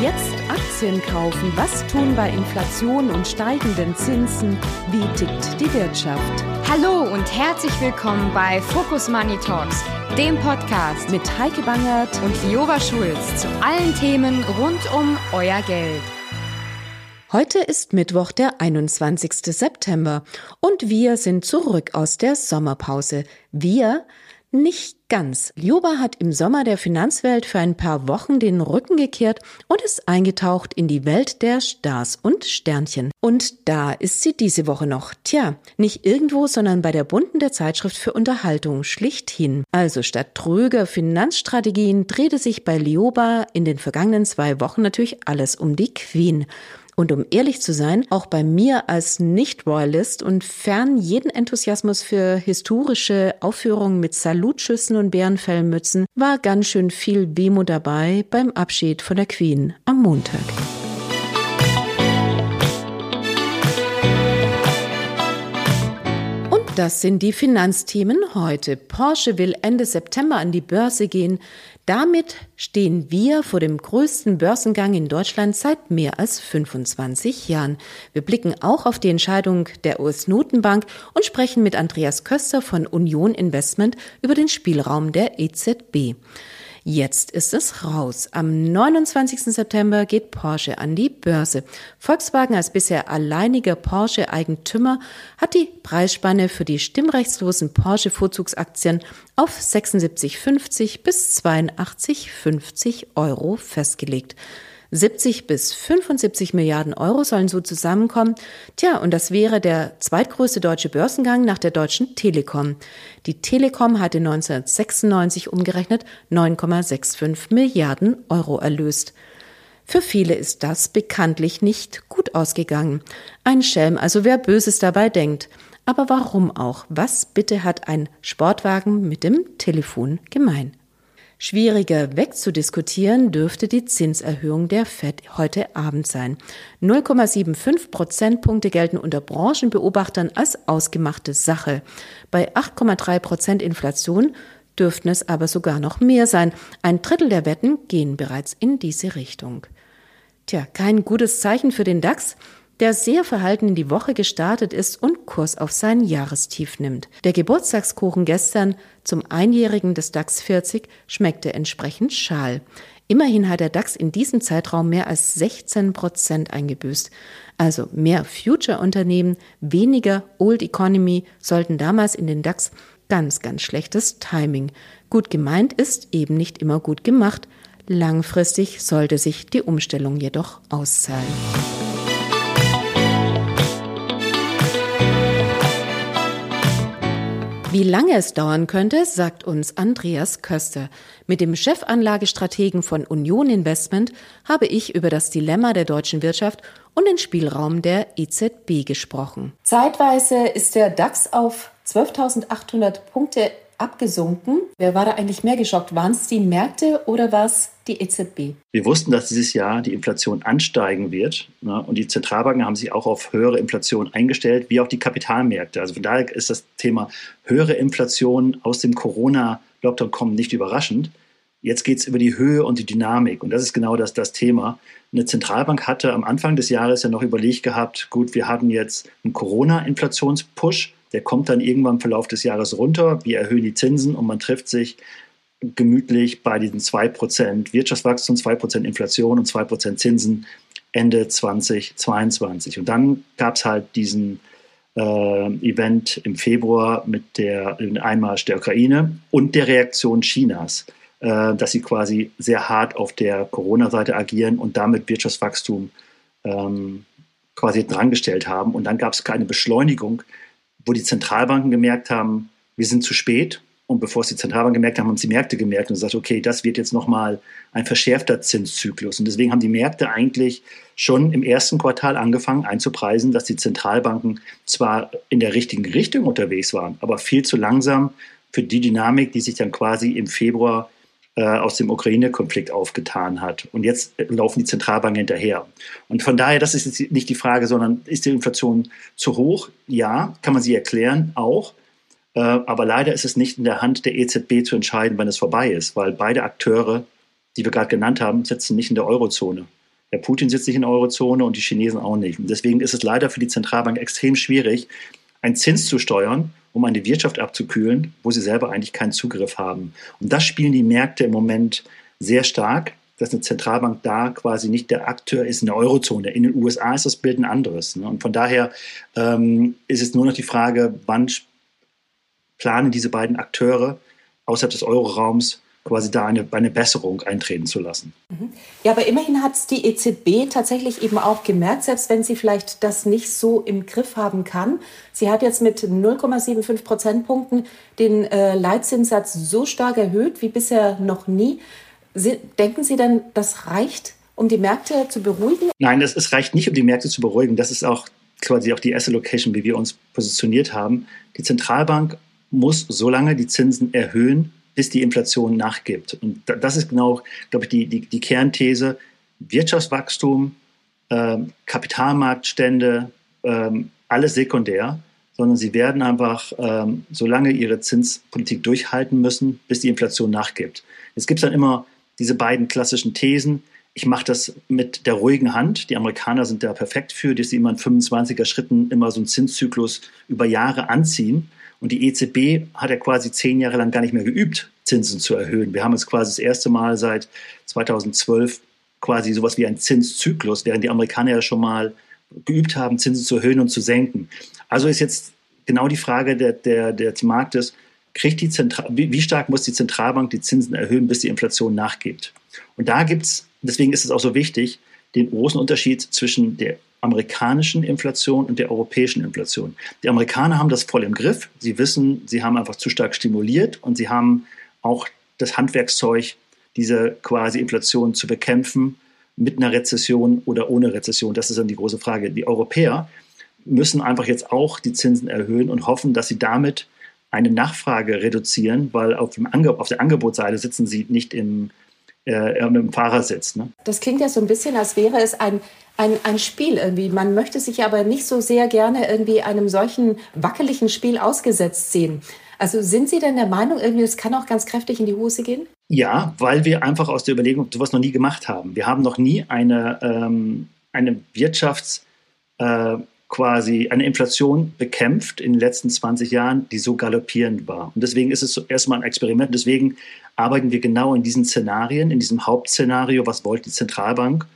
Jetzt Aktien kaufen. Was tun bei Inflation und steigenden Zinsen? Wie tickt die Wirtschaft? Hallo und herzlich willkommen bei Focus Money Talks, dem Podcast mit Heike Bangert und Lioba Schulz zu allen Themen rund um euer Geld. Heute ist Mittwoch, der 21. September und wir sind zurück aus der Sommerpause. Wir nicht ganz. Lioba hat im Sommer der Finanzwelt für ein paar Wochen den Rücken gekehrt und ist eingetaucht in die Welt der Stars und Sternchen. Und da ist sie diese Woche noch. Tja, nicht irgendwo, sondern bei der bunten der Zeitschrift für Unterhaltung schlichthin. Also statt tröger Finanzstrategien drehte sich bei Lioba in den vergangenen zwei Wochen natürlich alles um die Queen. Und um ehrlich zu sein, auch bei mir als Nicht-Royalist und fern jeden Enthusiasmus für historische Aufführungen mit Salutschüssen und Bärenfellmützen, war ganz schön viel Wehmut dabei beim Abschied von der Queen am Montag. Das sind die Finanzthemen heute. Porsche will Ende September an die Börse gehen. Damit stehen wir vor dem größten Börsengang in Deutschland seit mehr als 25 Jahren. Wir blicken auch auf die Entscheidung der US-Notenbank und sprechen mit Andreas Köster von Union Investment über den Spielraum der EZB. Jetzt ist es raus. Am 29. September geht Porsche an die Börse. Volkswagen als bisher alleiniger Porsche-Eigentümer hat die Preisspanne für die stimmrechtslosen Porsche-Vorzugsaktien auf 76,50 bis 82,50 Euro festgelegt. 70 bis 75 Milliarden Euro sollen so zusammenkommen. Tja, und das wäre der zweitgrößte deutsche Börsengang nach der Deutschen Telekom. Die Telekom hatte 1996 umgerechnet 9,65 Milliarden Euro erlöst. Für viele ist das bekanntlich nicht gut ausgegangen. Ein Schelm, also wer Böses dabei denkt. Aber warum auch? Was bitte hat ein Sportwagen mit dem Telefon gemein? Schwieriger wegzudiskutieren dürfte die Zinserhöhung der Fed heute Abend sein. 0,75 Prozentpunkte gelten unter Branchenbeobachtern als ausgemachte Sache. Bei 8,3 Prozent Inflation dürften es aber sogar noch mehr sein. Ein Drittel der Wetten gehen bereits in diese Richtung. Tja, kein gutes Zeichen für den DAX der sehr verhalten in die Woche gestartet ist und Kurs auf sein Jahrestief nimmt. Der Geburtstagskuchen gestern zum Einjährigen des DAX 40 schmeckte entsprechend schal. Immerhin hat der DAX in diesem Zeitraum mehr als 16 Prozent eingebüßt. Also mehr Future-Unternehmen, weniger Old Economy sollten damals in den DAX ganz, ganz schlechtes Timing. Gut gemeint ist eben nicht immer gut gemacht. Langfristig sollte sich die Umstellung jedoch auszahlen. Wie lange es dauern könnte, sagt uns Andreas Köster. Mit dem Chefanlagestrategen von Union Investment habe ich über das Dilemma der deutschen Wirtschaft und den Spielraum der EZB gesprochen. Zeitweise ist der DAX auf 12.800 Punkte abgesunken. Wer war da eigentlich mehr geschockt? Waren es die Märkte oder war es die EZB? Wir wussten, dass dieses Jahr die Inflation ansteigen wird. Ne? Und die Zentralbanken haben sich auch auf höhere Inflation eingestellt, wie auch die Kapitalmärkte. Also von daher ist das Thema höhere Inflation aus dem Corona-Lockdown kommen nicht überraschend. Jetzt geht es über die Höhe und die Dynamik. Und das ist genau das, das Thema. Eine Zentralbank hatte am Anfang des Jahres ja noch überlegt gehabt, gut, wir haben jetzt einen Corona-Inflationspush der kommt dann irgendwann im Verlauf des Jahres runter. Wir erhöhen die Zinsen und man trifft sich gemütlich bei diesen 2% Wirtschaftswachstum, 2% Inflation und 2% Zinsen Ende 2022. Und dann gab es halt diesen äh, Event im Februar mit der, dem Einmarsch der Ukraine und der Reaktion Chinas, äh, dass sie quasi sehr hart auf der Corona-Seite agieren und damit Wirtschaftswachstum ähm, quasi drangestellt haben. Und dann gab es keine Beschleunigung wo die Zentralbanken gemerkt haben, wir sind zu spät. Und bevor es die Zentralbanken gemerkt haben, haben die Märkte gemerkt und gesagt, okay, das wird jetzt nochmal ein verschärfter Zinszyklus. Und deswegen haben die Märkte eigentlich schon im ersten Quartal angefangen einzupreisen, dass die Zentralbanken zwar in der richtigen Richtung unterwegs waren, aber viel zu langsam für die Dynamik, die sich dann quasi im Februar aus dem Ukraine-Konflikt aufgetan hat. Und jetzt laufen die Zentralbanken hinterher. Und von daher, das ist jetzt nicht die Frage, sondern ist die Inflation zu hoch? Ja, kann man sie erklären, auch. Äh, aber leider ist es nicht in der Hand der EZB zu entscheiden, wann es vorbei ist, weil beide Akteure, die wir gerade genannt haben, sitzen nicht in der Eurozone. Der Putin sitzt nicht in der Eurozone und die Chinesen auch nicht. Und deswegen ist es leider für die Zentralbank extrem schwierig, einen Zins zu steuern, um eine Wirtschaft abzukühlen, wo sie selber eigentlich keinen Zugriff haben. Und das spielen die Märkte im Moment sehr stark, dass eine Zentralbank da quasi nicht der Akteur ist in der Eurozone. In den USA ist das Bild ein anderes. Ne? Und von daher ähm, ist es nur noch die Frage, wann planen diese beiden Akteure außerhalb des Euroraums quasi da eine, eine Besserung eintreten zu lassen. Mhm. Ja, aber immerhin hat es die EZB tatsächlich eben auch gemerkt, selbst wenn sie vielleicht das nicht so im Griff haben kann. Sie hat jetzt mit 0,75 Prozentpunkten den äh, Leitzinssatz so stark erhöht wie bisher noch nie. Sie, denken Sie denn, das reicht, um die Märkte zu beruhigen? Nein, das, es reicht nicht, um die Märkte zu beruhigen. Das ist auch quasi auch die Asset Location, wie wir uns positioniert haben. Die Zentralbank muss so lange die Zinsen erhöhen, bis die Inflation nachgibt. Und das ist genau, glaube ich, die, die, die Kernthese. Wirtschaftswachstum, äh, Kapitalmarktstände, äh, alles sekundär, sondern sie werden einfach äh, so lange ihre Zinspolitik durchhalten müssen, bis die Inflation nachgibt. Jetzt gibt es dann immer diese beiden klassischen Thesen. Ich mache das mit der ruhigen Hand. Die Amerikaner sind da perfekt für, dass sie immer in 25er Schritten immer so einen Zinszyklus über Jahre anziehen. Und die EZB hat ja quasi zehn Jahre lang gar nicht mehr geübt, Zinsen zu erhöhen. Wir haben jetzt quasi das erste Mal seit 2012 quasi sowas wie einen Zinszyklus, während die Amerikaner ja schon mal geübt haben, Zinsen zu erhöhen und zu senken. Also ist jetzt genau die Frage der, der, des Marktes, kriegt die Zentral wie, wie stark muss die Zentralbank die Zinsen erhöhen, bis die Inflation nachgibt? Und da gibt es, deswegen ist es auch so wichtig, den großen Unterschied zwischen der amerikanischen Inflation und der europäischen Inflation. Die Amerikaner haben das voll im Griff. Sie wissen, sie haben einfach zu stark stimuliert und sie haben auch das Handwerkszeug, diese quasi Inflation zu bekämpfen mit einer Rezession oder ohne Rezession. Das ist dann die große Frage. Die Europäer müssen einfach jetzt auch die Zinsen erhöhen und hoffen, dass sie damit eine Nachfrage reduzieren, weil auf, dem Ange auf der Angebotsseite sitzen sie nicht im, äh, im Fahrersitz. Ne? Das klingt ja so ein bisschen, als wäre es ein ein, ein Spiel irgendwie. Man möchte sich aber nicht so sehr gerne irgendwie einem solchen wackeligen Spiel ausgesetzt sehen. Also sind Sie denn der Meinung, irgendwie, das kann auch ganz kräftig in die Hose gehen? Ja, weil wir einfach aus der Überlegung sowas noch nie gemacht haben. Wir haben noch nie eine, ähm, eine Wirtschafts- äh, quasi eine Inflation bekämpft in den letzten 20 Jahren, die so galoppierend war. Und deswegen ist es erstmal ein Experiment. Deswegen arbeiten wir genau in diesen Szenarien, in diesem Hauptszenario, was wollte die Zentralbank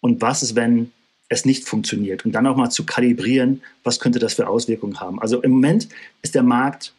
und was ist, wenn es nicht funktioniert und dann auch mal zu kalibrieren, was könnte das für Auswirkungen haben. Also im Moment ist der Markt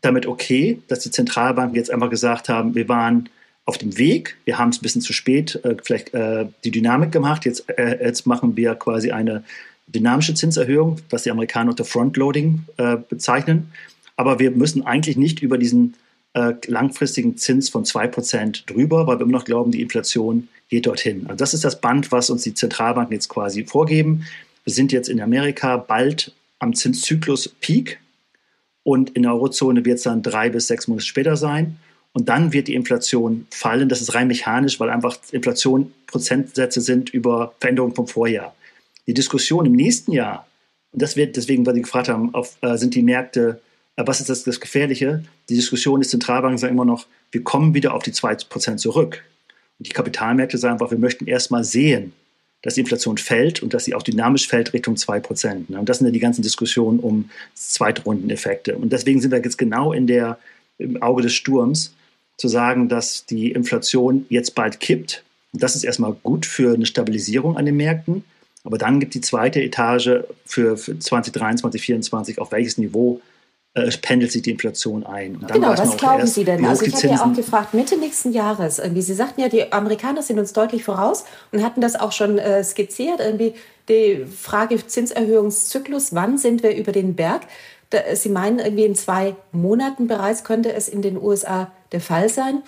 damit okay, dass die Zentralbanken jetzt einfach gesagt haben, wir waren auf dem Weg, wir haben es ein bisschen zu spät äh, vielleicht äh, die Dynamik gemacht, jetzt, äh, jetzt machen wir quasi eine dynamische Zinserhöhung, was die Amerikaner unter Frontloading äh, bezeichnen. Aber wir müssen eigentlich nicht über diesen äh, langfristigen Zins von 2% drüber, weil wir immer noch glauben, die Inflation geht dorthin. Also das ist das Band, was uns die Zentralbanken jetzt quasi vorgeben. Wir sind jetzt in Amerika bald am Zinszyklus Peak und in der Eurozone wird es dann drei bis sechs Monate später sein. Und dann wird die Inflation fallen. Das ist rein mechanisch, weil einfach Inflation Prozentsätze sind über Veränderungen vom Vorjahr. Die Diskussion im nächsten Jahr, und das wird deswegen, weil Sie gefragt haben, auf, äh, sind die Märkte, äh, was ist das, das Gefährliche? Die Diskussion ist, Zentralbanken sagen immer noch, wir kommen wieder auf die 2% zurück. Und die Kapitalmärkte sagen einfach, wir möchten erstmal sehen, dass die Inflation fällt und dass sie auch dynamisch fällt Richtung 2%. Ne? Und das sind ja die ganzen Diskussionen um Zweitrundeneffekte. Und deswegen sind wir jetzt genau in der, im Auge des Sturms, zu sagen, dass die Inflation jetzt bald kippt. Und das ist erstmal gut für eine Stabilisierung an den Märkten. Aber dann gibt die zweite Etage für, für 2023, 2024, auf welches Niveau äh, pendelt sich die Inflation ein. genau, was glauben erst, Sie denn? Also ich habe ja auch gefragt, Mitte nächsten Jahres, irgendwie, Sie sagten ja, die Amerikaner sind uns deutlich voraus und hatten das auch schon äh, skizziert, irgendwie die Frage Zinserhöhungszyklus, wann sind wir über den Berg? Da, Sie meinen, irgendwie in zwei Monaten bereits könnte es in den USA der Fall sein.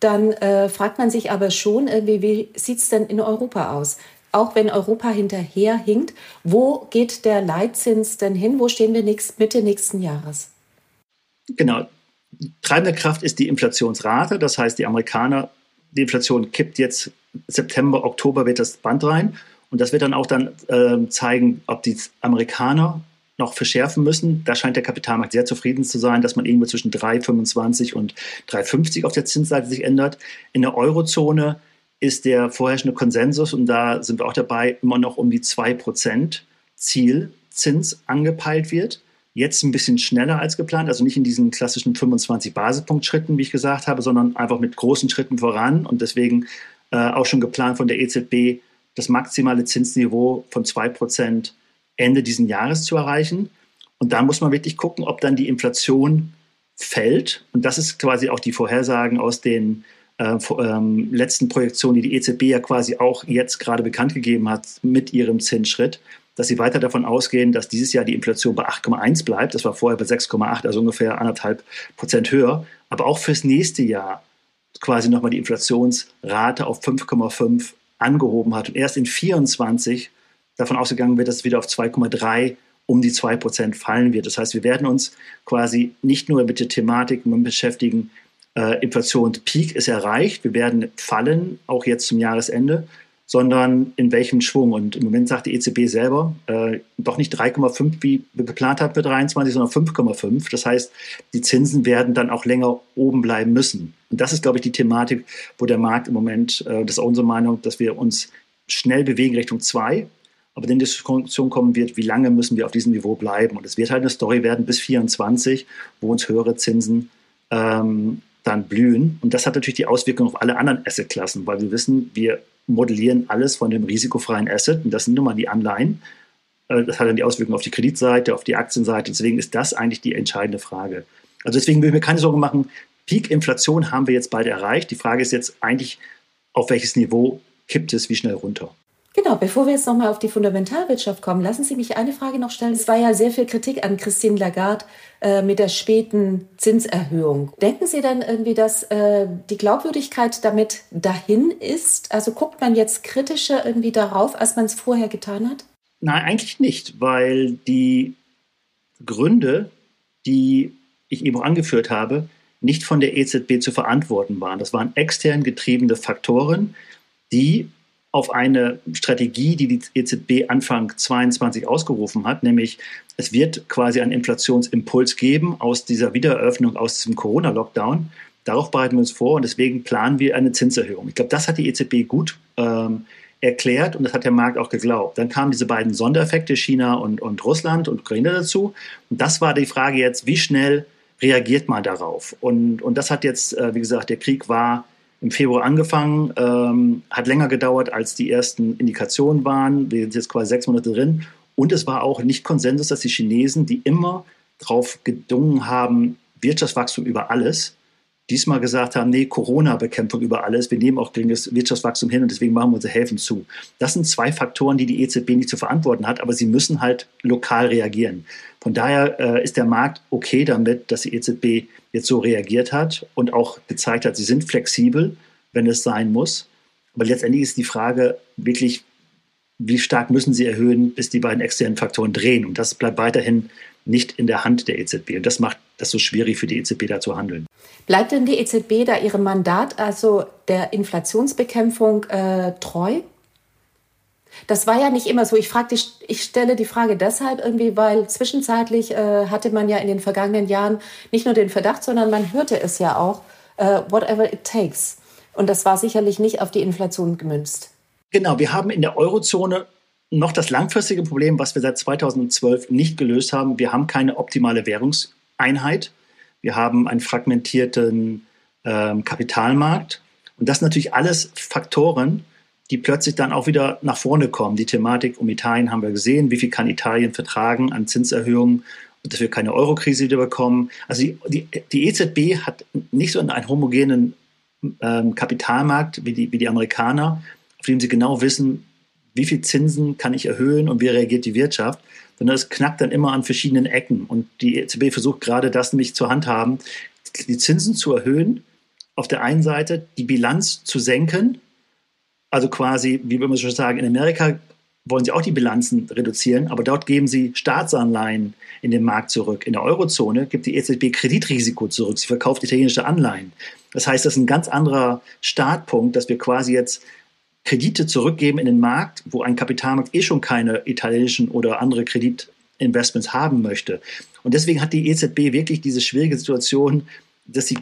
Dann äh, fragt man sich aber schon, irgendwie, wie sieht es denn in Europa aus? Auch wenn Europa hinterherhinkt. Wo geht der Leitzins denn hin? Wo stehen wir nächst, Mitte nächsten Jahres? Genau. Treibende Kraft ist die Inflationsrate. Das heißt, die Amerikaner, die Inflation kippt jetzt September, Oktober wird das Band rein. Und das wird dann auch dann äh, zeigen, ob die Amerikaner noch verschärfen müssen. Da scheint der Kapitalmarkt sehr zufrieden zu sein, dass man irgendwo zwischen 3,25 und 3,50 auf der Zinsseite sich ändert. In der Eurozone ist der vorherrschende Konsensus, und da sind wir auch dabei, immer noch um die 2% Zielzins angepeilt wird. Jetzt ein bisschen schneller als geplant, also nicht in diesen klassischen 25 Basispunktschritten, wie ich gesagt habe, sondern einfach mit großen Schritten voran und deswegen äh, auch schon geplant von der EZB, das maximale Zinsniveau von 2% Ende diesen Jahres zu erreichen. Und da muss man wirklich gucken, ob dann die Inflation fällt. Und das ist quasi auch die Vorhersagen aus den äh, ähm, letzten Projektionen, die die EZB ja quasi auch jetzt gerade bekannt gegeben hat mit ihrem Zinsschritt, dass sie weiter davon ausgehen, dass dieses Jahr die Inflation bei 8,1 bleibt. Das war vorher bei 6,8, also ungefähr anderthalb Prozent höher. Aber auch fürs nächste Jahr quasi nochmal die Inflationsrate auf 5,5 angehoben hat und erst in 24 davon ausgegangen wird, dass es wieder auf 2,3 um die 2% fallen wird. Das heißt, wir werden uns quasi nicht nur mit der Thematik beschäftigen, äh, Inflationspeak ist erreicht, wir werden fallen, auch jetzt zum Jahresende, sondern in welchem Schwung. Und im Moment sagt die EZB selber, äh, doch nicht 3,5, wie geplant hat für 23, sondern 5,5. Das heißt, die Zinsen werden dann auch länger oben bleiben müssen. Und das ist, glaube ich, die Thematik, wo der Markt im Moment, äh, das ist unsere Meinung, dass wir uns schnell bewegen Richtung 2 aber dann die Diskussion kommen wird, wie lange müssen wir auf diesem Niveau bleiben. Und es wird halt eine Story werden bis 24, wo uns höhere Zinsen ähm, dann blühen. Und das hat natürlich die Auswirkung auf alle anderen Assetklassen, weil wir wissen, wir modellieren alles von dem risikofreien Asset und das sind nun mal die Anleihen. Äh, das hat dann die Auswirkungen auf die Kreditseite, auf die Aktienseite. Deswegen ist das eigentlich die entscheidende Frage. Also deswegen will ich mir keine Sorgen machen. Peak-Inflation haben wir jetzt bald erreicht. Die Frage ist jetzt eigentlich, auf welches Niveau kippt es wie schnell runter? Genau, bevor wir jetzt nochmal auf die Fundamentalwirtschaft kommen, lassen Sie mich eine Frage noch stellen. Es war ja sehr viel Kritik an Christine Lagarde äh, mit der späten Zinserhöhung. Denken Sie dann irgendwie, dass äh, die Glaubwürdigkeit damit dahin ist? Also guckt man jetzt kritischer irgendwie darauf, als man es vorher getan hat? Nein, eigentlich nicht, weil die Gründe, die ich eben angeführt habe, nicht von der EZB zu verantworten waren. Das waren extern getriebene Faktoren, die auf eine Strategie, die die EZB Anfang 22 ausgerufen hat, nämlich es wird quasi einen Inflationsimpuls geben aus dieser Wiedereröffnung, aus diesem Corona-Lockdown. Darauf bereiten wir uns vor und deswegen planen wir eine Zinserhöhung. Ich glaube, das hat die EZB gut ähm, erklärt und das hat der Markt auch geglaubt. Dann kamen diese beiden Sondereffekte, China und, und Russland und Ukraine dazu. Und das war die Frage jetzt, wie schnell reagiert man darauf? Und, und das hat jetzt, äh, wie gesagt, der Krieg war im Februar angefangen, ähm, hat länger gedauert, als die ersten Indikationen waren. Wir sind jetzt quasi sechs Monate drin. Und es war auch nicht Konsensus, dass die Chinesen, die immer darauf gedungen haben, Wirtschaftswachstum über alles, diesmal gesagt haben, nee, Corona-Bekämpfung über alles, wir nehmen auch geringes Wirtschaftswachstum hin und deswegen machen wir unsere Häfen zu. Das sind zwei Faktoren, die die EZB nicht zu verantworten hat, aber sie müssen halt lokal reagieren. Von daher äh, ist der Markt okay damit, dass die EZB jetzt so reagiert hat und auch gezeigt hat, sie sind flexibel, wenn es sein muss. Aber letztendlich ist die Frage wirklich, wie stark müssen sie erhöhen, bis die beiden externen Faktoren drehen. Und das bleibt weiterhin nicht in der Hand der EZB. Und das macht das so schwierig für die EZB da zu handeln. Bleibt denn die EZB da ihrem Mandat, also der Inflationsbekämpfung, äh, treu? Das war ja nicht immer so. Ich, frag die, ich stelle die Frage deshalb irgendwie, weil zwischenzeitlich äh, hatte man ja in den vergangenen Jahren nicht nur den Verdacht, sondern man hörte es ja auch, äh, whatever it takes. Und das war sicherlich nicht auf die Inflation gemünzt. Genau, wir haben in der Eurozone noch das langfristige Problem, was wir seit 2012 nicht gelöst haben. Wir haben keine optimale Währungseinheit. Wir haben einen fragmentierten ähm, Kapitalmarkt. Und das sind natürlich alles Faktoren, die plötzlich dann auch wieder nach vorne kommen. Die Thematik um Italien haben wir gesehen. Wie viel kann Italien vertragen an Zinserhöhungen dass wir keine Eurokrise wieder bekommen? Also die, die, die EZB hat nicht so einen homogenen ähm, Kapitalmarkt wie die, wie die Amerikaner, auf dem sie genau wissen, wie viel Zinsen kann ich erhöhen und wie reagiert die Wirtschaft, sondern es knackt dann immer an verschiedenen Ecken. Und die EZB versucht gerade das nämlich zu handhaben, die Zinsen zu erhöhen, auf der einen Seite die Bilanz zu senken, also quasi, wie wir schon sagen, in Amerika wollen sie auch die Bilanzen reduzieren, aber dort geben sie Staatsanleihen in den Markt zurück. In der Eurozone gibt die EZB Kreditrisiko zurück. Sie verkauft italienische Anleihen. Das heißt, das ist ein ganz anderer Startpunkt, dass wir quasi jetzt Kredite zurückgeben in den Markt, wo ein Kapitalmarkt eh schon keine italienischen oder andere Kreditinvestments haben möchte. Und deswegen hat die EZB wirklich diese schwierige Situation, dass sie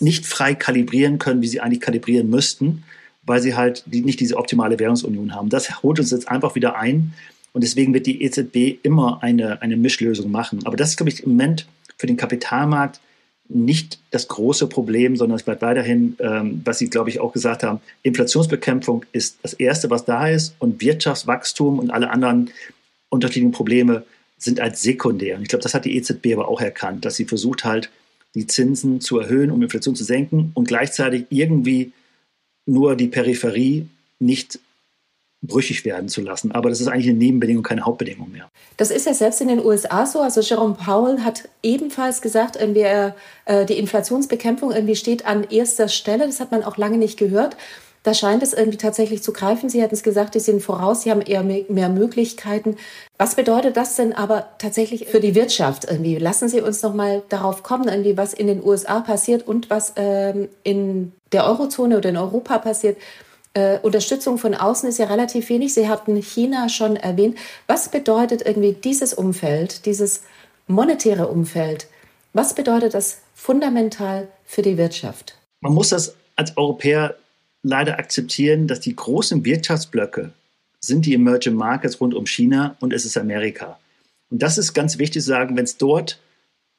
nicht frei kalibrieren können, wie sie eigentlich kalibrieren müssten, weil sie halt nicht diese optimale Währungsunion haben. Das holt uns jetzt einfach wieder ein und deswegen wird die EZB immer eine, eine Mischlösung machen. Aber das ist, glaube ich, im Moment für den Kapitalmarkt nicht das große Problem, sondern es bleibt weiterhin, ähm, was Sie, glaube ich, auch gesagt haben, Inflationsbekämpfung ist das Erste, was da ist und Wirtschaftswachstum und alle anderen unterschiedlichen Probleme sind als sekundär. Und ich glaube, das hat die EZB aber auch erkannt, dass sie versucht halt, die Zinsen zu erhöhen, um Inflation zu senken und gleichzeitig irgendwie nur die Peripherie nicht brüchig werden zu lassen. Aber das ist eigentlich eine Nebenbedingung, keine Hauptbedingung mehr. Das ist ja selbst in den USA so. Also Jerome Powell hat ebenfalls gesagt, irgendwie, äh, die Inflationsbekämpfung irgendwie steht an erster Stelle. Das hat man auch lange nicht gehört. Da scheint es irgendwie tatsächlich zu greifen. Sie hatten es gesagt, die sind voraus, sie haben eher mehr Möglichkeiten. Was bedeutet das denn aber tatsächlich für die Wirtschaft? Irgendwie lassen Sie uns noch mal darauf kommen, irgendwie was in den USA passiert und was ähm, in der Eurozone oder in Europa passiert. Äh, Unterstützung von außen ist ja relativ wenig. Sie hatten China schon erwähnt. Was bedeutet irgendwie dieses Umfeld, dieses monetäre Umfeld? Was bedeutet das fundamental für die Wirtschaft? Man muss das als Europäer leider akzeptieren, dass die großen Wirtschaftsblöcke sind die Emerging Markets rund um China und es ist Amerika. Und das ist ganz wichtig zu sagen, wenn es dort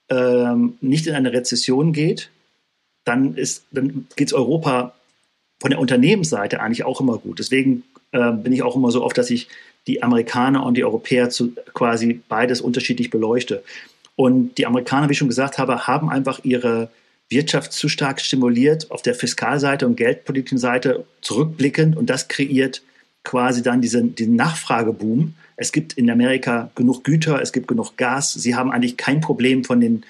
ähm, nicht in eine Rezession geht, dann, dann geht es Europa von der Unternehmensseite eigentlich auch immer gut. Deswegen äh, bin ich auch immer so oft, dass ich die Amerikaner und die Europäer zu, quasi beides unterschiedlich beleuchte. Und die Amerikaner, wie ich schon gesagt habe, haben einfach ihre Wirtschaft zu stark stimuliert auf der Fiskalseite und geldpolitischen Seite zurückblickend und das kreiert quasi dann diesen, diesen Nachfrageboom. Es gibt in Amerika genug Güter, es gibt genug Gas. Sie haben eigentlich kein Problem von den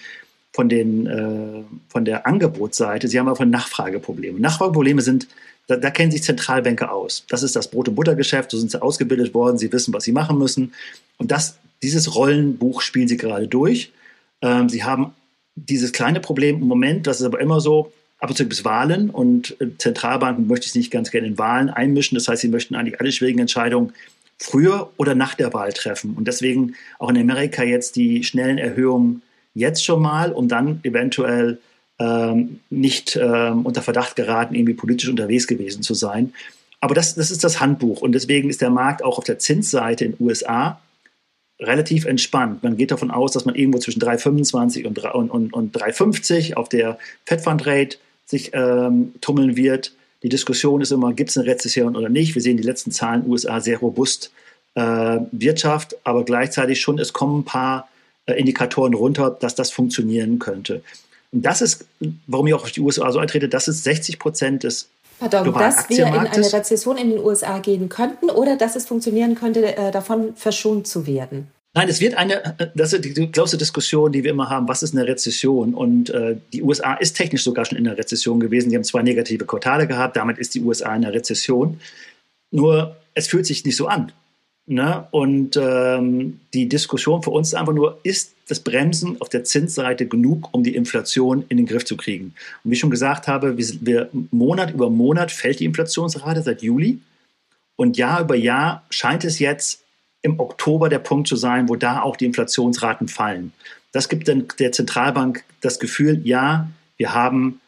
von, den, äh, von der Angebotsseite, sie haben aber von Nachfrageproblemen. Nachfrageprobleme sind, da, da, kennen sich Zentralbanker aus. Das ist das Brot- und Buttergeschäft, so sind sie ausgebildet worden, sie wissen, was sie machen müssen. Und das, dieses Rollenbuch spielen sie gerade durch. Ähm, sie haben dieses kleine Problem im Moment, das ist aber immer so, ab und zu gibt es Wahlen und äh, Zentralbanken möchten sich nicht ganz gerne in Wahlen einmischen. Das heißt, sie möchten eigentlich alle schwierigen Entscheidungen früher oder nach der Wahl treffen. Und deswegen auch in Amerika jetzt die schnellen Erhöhungen jetzt schon mal, um dann eventuell ähm, nicht ähm, unter Verdacht geraten, irgendwie politisch unterwegs gewesen zu sein. Aber das, das ist das Handbuch und deswegen ist der Markt auch auf der Zinsseite in den USA relativ entspannt. Man geht davon aus, dass man irgendwo zwischen 3,25 und, und, und, und 3,50 auf der Fed Fund Rate sich ähm, tummeln wird. Die Diskussion ist immer, gibt es eine Rezession oder nicht? Wir sehen die letzten Zahlen USA sehr robust äh, Wirtschaft, aber gleichzeitig schon, es kommen ein paar Indikatoren runter, dass das funktionieren könnte. Und das ist, warum ich auch auf die USA so eintrete, das ist 60 Prozent des Pardon, dass wir in eine Rezession in den USA gehen könnten oder dass es funktionieren könnte, äh, davon verschont zu werden? Nein, es wird eine, äh, das ist die große Diskussion, die wir immer haben, was ist eine Rezession? Und äh, die USA ist technisch sogar schon in einer Rezession gewesen. Die haben zwei negative Quartale gehabt, damit ist die USA in einer Rezession. Nur es fühlt sich nicht so an. Ne? Und ähm, die Diskussion für uns ist einfach nur, ist das Bremsen auf der Zinsseite genug, um die Inflation in den Griff zu kriegen? Und wie ich schon gesagt habe, wir, wir, Monat über Monat fällt die Inflationsrate seit Juli. Und Jahr über Jahr scheint es jetzt im Oktober der Punkt zu sein, wo da auch die Inflationsraten fallen. Das gibt dann der Zentralbank das Gefühl, ja, wir haben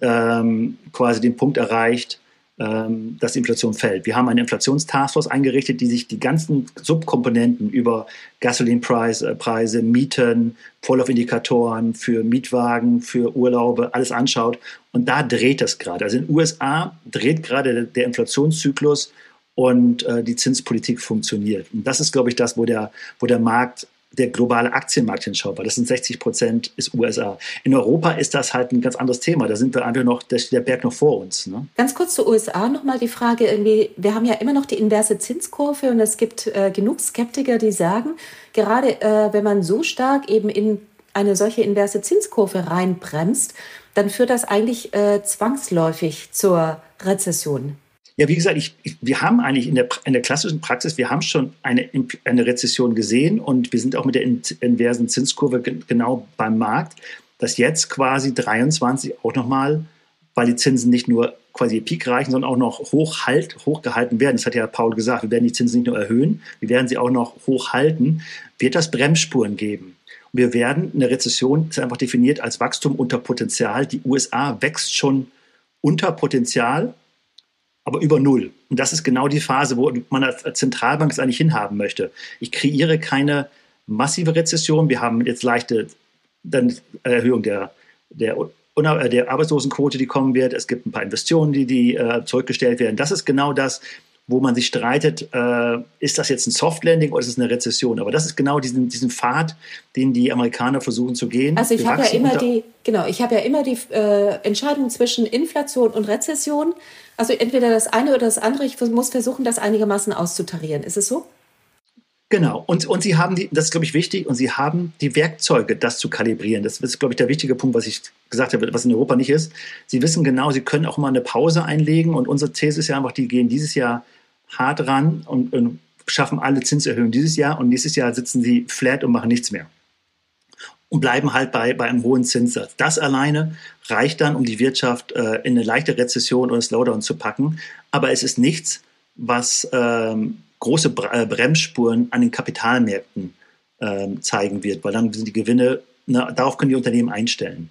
ähm, quasi den Punkt erreicht, dass die Inflation fällt. Wir haben eine Inflationstaskforce eingerichtet, die sich die ganzen Subkomponenten über Gasolinpreise, Preise, Mieten, Vorlaufindikatoren für Mietwagen, für Urlaube, alles anschaut. Und da dreht es gerade. Also in den USA dreht gerade der Inflationszyklus und äh, die Zinspolitik funktioniert. Und das ist, glaube ich, das, wo der, wo der Markt der globale Aktienmarkt hinschaut, weil das sind 60 Prozent ist USA. In Europa ist das halt ein ganz anderes Thema. Da sind wir einfach noch, da steht der Berg noch vor uns. Ne? Ganz kurz zu USA nochmal die Frage, irgendwie, wir haben ja immer noch die inverse Zinskurve und es gibt äh, genug Skeptiker, die sagen, gerade äh, wenn man so stark eben in eine solche inverse Zinskurve reinbremst, dann führt das eigentlich äh, zwangsläufig zur Rezession. Ja, wie gesagt, ich, wir haben eigentlich in der, in der klassischen Praxis, wir haben schon eine, eine Rezession gesehen und wir sind auch mit der inversen Zinskurve genau beim Markt, dass jetzt quasi 23 auch nochmal, weil die Zinsen nicht nur quasi Peak reichen, sondern auch noch hochhalt, hochgehalten werden. Das hat ja Paul gesagt, wir werden die Zinsen nicht nur erhöhen, wir werden sie auch noch hochhalten, wird das Bremsspuren geben. Wir werden, eine Rezession ist einfach definiert als Wachstum unter Potenzial. Die USA wächst schon unter Potenzial aber über Null. Und das ist genau die Phase, wo man als Zentralbank es eigentlich hinhaben möchte. Ich kreiere keine massive Rezession. Wir haben jetzt leichte dann Erhöhung der, der, der Arbeitslosenquote, die kommen wird. Es gibt ein paar Investitionen, die, die äh, zurückgestellt werden. Das ist genau das, wo man sich streitet, äh, ist das jetzt ein Soft Landing oder ist es eine Rezession? Aber das ist genau diesen, diesen Pfad, den die Amerikaner versuchen zu gehen. Also ich habe ja immer die, genau, ich habe ja immer die äh, Entscheidung zwischen Inflation und Rezession. Also entweder das eine oder das andere. Ich muss versuchen, das einigermaßen auszutarieren. Ist es so? Genau. Und, und Sie haben die, das ist, glaube ich, wichtig, und Sie haben die Werkzeuge, das zu kalibrieren. Das ist, glaube ich, der wichtige Punkt, was ich gesagt habe, was in Europa nicht ist. Sie wissen genau, Sie können auch mal eine Pause einlegen. Und unsere These ist ja einfach, die gehen dieses Jahr hart ran und, und schaffen alle Zinserhöhungen dieses Jahr und nächstes Jahr sitzen sie flat und machen nichts mehr und bleiben halt bei, bei einem hohen Zinssatz. Das alleine reicht dann, um die Wirtschaft äh, in eine leichte Rezession oder Slowdown zu packen. Aber es ist nichts, was ähm, große äh, Bremsspuren an den Kapitalmärkten ähm, zeigen wird, weil dann sind die Gewinne, na, darauf können die Unternehmen einstellen.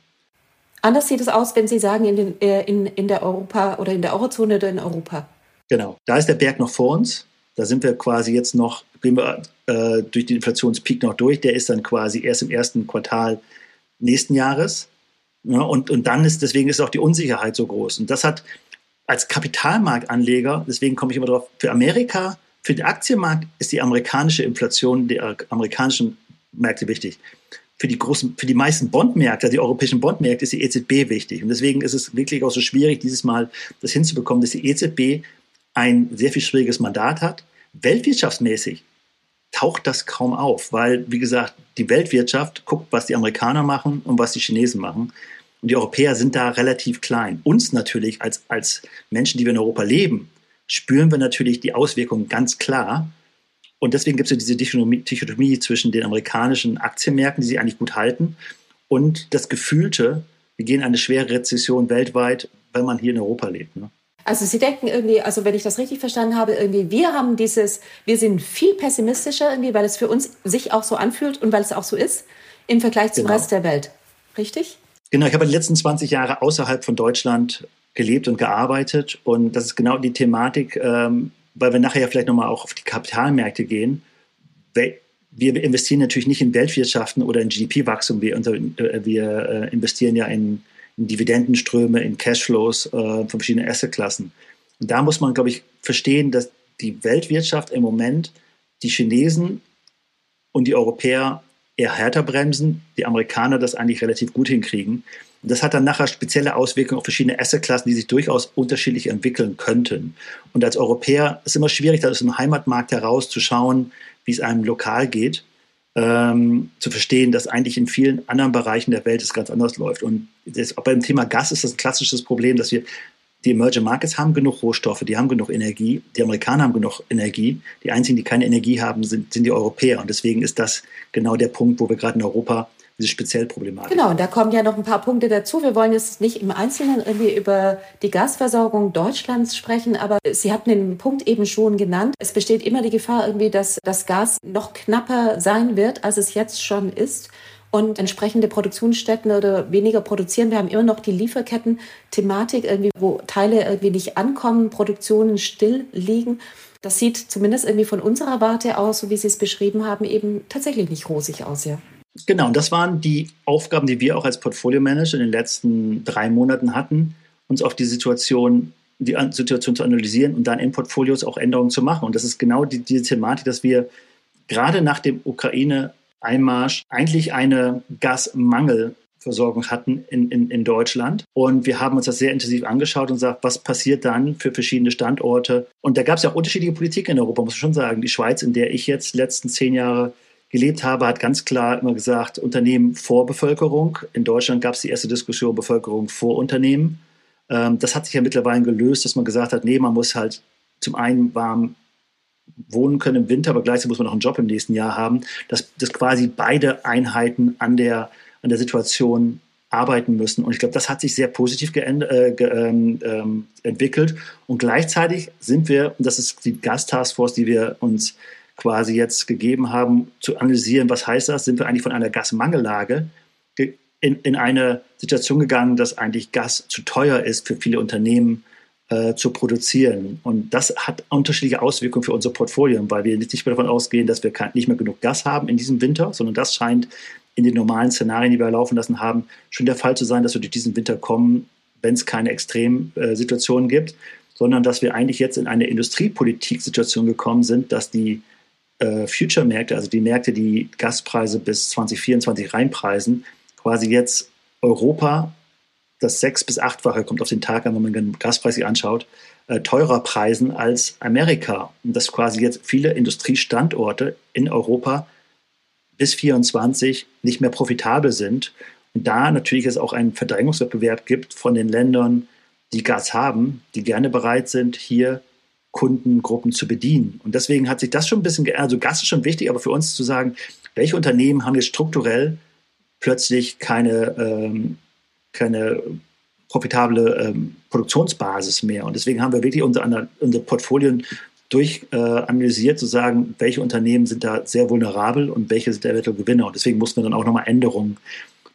Anders sieht es aus, wenn Sie sagen, in, den, äh, in, in der Europa oder in der Eurozone oder in Europa. Genau. Da ist der Berg noch vor uns. Da sind wir quasi jetzt noch, gehen wir äh, durch den Inflationspeak noch durch. Der ist dann quasi erst im ersten Quartal nächsten Jahres. Ja, und, und dann ist, deswegen ist auch die Unsicherheit so groß. Und das hat als Kapitalmarktanleger, deswegen komme ich immer drauf, für Amerika, für den Aktienmarkt ist die amerikanische Inflation der amerikanischen Märkte wichtig. Für die großen, für die meisten Bondmärkte, die europäischen Bondmärkte, ist die EZB wichtig. Und deswegen ist es wirklich auch so schwierig, dieses Mal das hinzubekommen, dass die EZB ein sehr viel schwieriges Mandat hat. Weltwirtschaftsmäßig taucht das kaum auf, weil, wie gesagt, die Weltwirtschaft guckt, was die Amerikaner machen und was die Chinesen machen. Und die Europäer sind da relativ klein. Uns natürlich als, als Menschen, die wir in Europa leben, spüren wir natürlich die Auswirkungen ganz klar. Und deswegen gibt es ja diese Dichotomie zwischen den amerikanischen Aktienmärkten, die sie eigentlich gut halten, und das Gefühlte, wir gehen eine schwere Rezession weltweit, wenn man hier in Europa lebt. Ne? Also Sie denken irgendwie, also wenn ich das richtig verstanden habe, irgendwie wir haben dieses, wir sind viel pessimistischer irgendwie, weil es für uns sich auch so anfühlt und weil es auch so ist im Vergleich zum genau. Rest der Welt. Richtig? Genau, ich habe die letzten 20 Jahre außerhalb von Deutschland gelebt und gearbeitet und das ist genau die Thematik, ähm, weil wir nachher ja vielleicht nochmal auch auf die Kapitalmärkte gehen. Wir investieren natürlich nicht in Weltwirtschaften oder in GDP-Wachstum, wir, äh, wir äh, investieren ja in in Dividendenströme, in Cashflows äh, von verschiedenen Assetklassen. Und da muss man, glaube ich, verstehen, dass die Weltwirtschaft im Moment die Chinesen und die Europäer eher härter bremsen, die Amerikaner das eigentlich relativ gut hinkriegen. Und das hat dann nachher spezielle Auswirkungen auf verschiedene Assetklassen, die sich durchaus unterschiedlich entwickeln könnten. Und als Europäer ist es immer schwierig, da aus dem Heimatmarkt heraus zu schauen, wie es einem lokal geht ähm, zu verstehen, dass eigentlich in vielen anderen Bereichen der Welt es ganz anders läuft. Und das, auch beim Thema Gas ist das ein klassisches Problem, dass wir die Emerging Markets haben genug Rohstoffe, die haben genug Energie, die Amerikaner haben genug Energie. Die einzigen, die keine Energie haben, sind, sind die Europäer. Und deswegen ist das genau der Punkt, wo wir gerade in Europa diese speziell Problematik. Genau, und da kommen ja noch ein paar Punkte dazu. Wir wollen jetzt nicht im Einzelnen irgendwie über die Gasversorgung Deutschlands sprechen, aber Sie hatten den Punkt eben schon genannt. Es besteht immer die Gefahr irgendwie, dass das Gas noch knapper sein wird, als es jetzt schon ist und entsprechende Produktionsstätten oder weniger produzieren. Wir haben immer noch die Lieferketten-Thematik, irgendwie, wo Teile irgendwie nicht ankommen, Produktionen still liegen. Das sieht zumindest irgendwie von unserer Warte aus, so wie Sie es beschrieben haben, eben tatsächlich nicht rosig aus, ja. Genau, und das waren die Aufgaben, die wir auch als Portfolio-Manager in den letzten drei Monaten hatten, uns auf die Situation, die Situation zu analysieren und dann in Portfolios auch Änderungen zu machen. Und das ist genau die, diese Thematik, dass wir gerade nach dem Ukraine-Einmarsch eigentlich eine Gasmangelversorgung hatten in, in, in Deutschland. Und wir haben uns das sehr intensiv angeschaut und gesagt, was passiert dann für verschiedene Standorte. Und da gab es ja auch unterschiedliche Politik in Europa, muss man schon sagen. Die Schweiz, in der ich jetzt letzten zehn Jahre gelebt habe, hat ganz klar immer gesagt, Unternehmen vor Bevölkerung. In Deutschland gab es die erste Diskussion Bevölkerung vor Unternehmen. Ähm, das hat sich ja mittlerweile gelöst, dass man gesagt hat, nee, man muss halt zum einen warm wohnen können im Winter, aber gleichzeitig muss man noch einen Job im nächsten Jahr haben, dass, dass quasi beide Einheiten an der, an der Situation arbeiten müssen. Und ich glaube, das hat sich sehr positiv äh, ähm, ähm, entwickelt. Und gleichzeitig sind wir, und das ist die Gas-Taskforce, die wir uns quasi jetzt gegeben haben, zu analysieren, was heißt das? Sind wir eigentlich von einer Gasmangellage in, in eine Situation gegangen, dass eigentlich Gas zu teuer ist für viele Unternehmen äh, zu produzieren. Und das hat unterschiedliche Auswirkungen für unser Portfolio, weil wir nicht mehr davon ausgehen, dass wir nicht mehr genug Gas haben in diesem Winter, sondern das scheint in den normalen Szenarien, die wir laufen lassen haben, schon der Fall zu sein, dass wir durch diesen Winter kommen, wenn es keine Extremsituationen gibt, sondern dass wir eigentlich jetzt in eine Industriepolitik-Situation gekommen sind, dass die äh, Future-Märkte, also die Märkte, die Gaspreise bis 2024 reinpreisen, quasi jetzt Europa das sechs- bis achtfache, kommt auf den Tag an, wenn man den Gaspreis sich anschaut, äh, teurer preisen als Amerika. Und dass quasi jetzt viele Industriestandorte in Europa bis 24 nicht mehr profitabel sind. Und da natürlich es auch einen Verdrängungswettbewerb gibt von den Ländern, die Gas haben, die gerne bereit sind, hier Kundengruppen zu bedienen. Und deswegen hat sich das schon ein bisschen geändert. Also Gas ist schon wichtig, aber für uns zu sagen, welche Unternehmen haben jetzt strukturell plötzlich keine ähm, keine profitable ähm, Produktionsbasis mehr. Und deswegen haben wir wirklich unsere, unsere Portfolien durchanalysiert, äh, zu sagen, welche Unternehmen sind da sehr vulnerabel und welche sind eventuell Gewinner. Und deswegen mussten wir dann auch nochmal Änderungen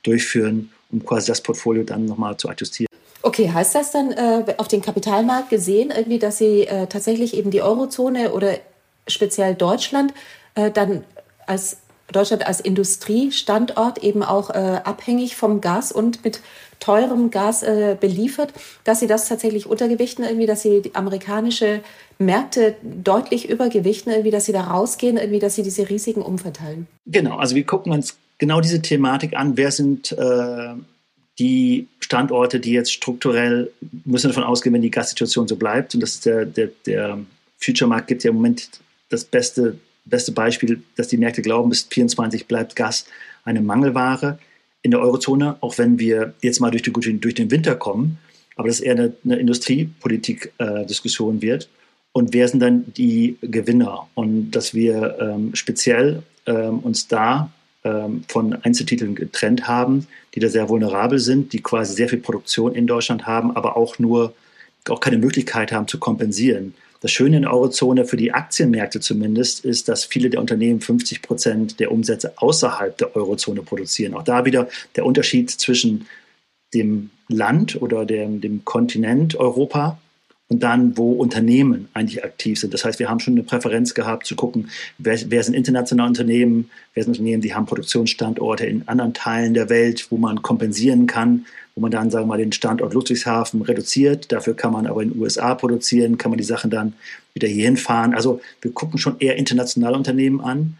durchführen, um quasi das Portfolio dann nochmal zu adjustieren. Okay, heißt das dann äh, auf den Kapitalmarkt gesehen, irgendwie, dass Sie äh, tatsächlich eben die Eurozone oder speziell Deutschland äh, dann als Deutschland als Industriestandort eben auch äh, abhängig vom Gas und mit teurem Gas äh, beliefert, dass sie das tatsächlich untergewichten, irgendwie, dass sie die amerikanische Märkte deutlich übergewichten, irgendwie, dass sie da rausgehen, irgendwie, dass sie diese Risiken umverteilen. Genau, also wir gucken uns genau diese Thematik an. Wer sind äh, die Standorte, die jetzt strukturell, müssen davon ausgehen, wenn die Gassituation so bleibt, und das ist der, der, der Future-Markt gibt ja im Moment das beste beste Beispiel, dass die Märkte glauben, bis 24 bleibt Gas eine Mangelware in der Eurozone, auch wenn wir jetzt mal durch, die, durch den Winter kommen, aber das eher eine, eine Industriepolitik-Diskussion äh, wird. Und wer sind dann die Gewinner? Und dass wir ähm, speziell ähm, uns da von Einzeltiteln getrennt haben, die da sehr vulnerabel sind, die quasi sehr viel Produktion in Deutschland haben, aber auch nur auch keine Möglichkeit haben zu kompensieren. Das Schöne in der Eurozone für die Aktienmärkte zumindest ist, dass viele der Unternehmen 50 Prozent der Umsätze außerhalb der Eurozone produzieren. Auch da wieder der Unterschied zwischen dem Land oder dem, dem Kontinent Europa und dann, wo Unternehmen eigentlich aktiv sind. Das heißt, wir haben schon eine Präferenz gehabt zu gucken, wer, wer sind internationale Unternehmen, wer sind Unternehmen, die haben Produktionsstandorte in anderen Teilen der Welt, wo man kompensieren kann, wo man dann, sagen wir mal, den Standort Ludwigshafen reduziert. Dafür kann man aber in den USA produzieren, kann man die Sachen dann wieder hierhin fahren. Also wir gucken schon eher internationale Unternehmen an.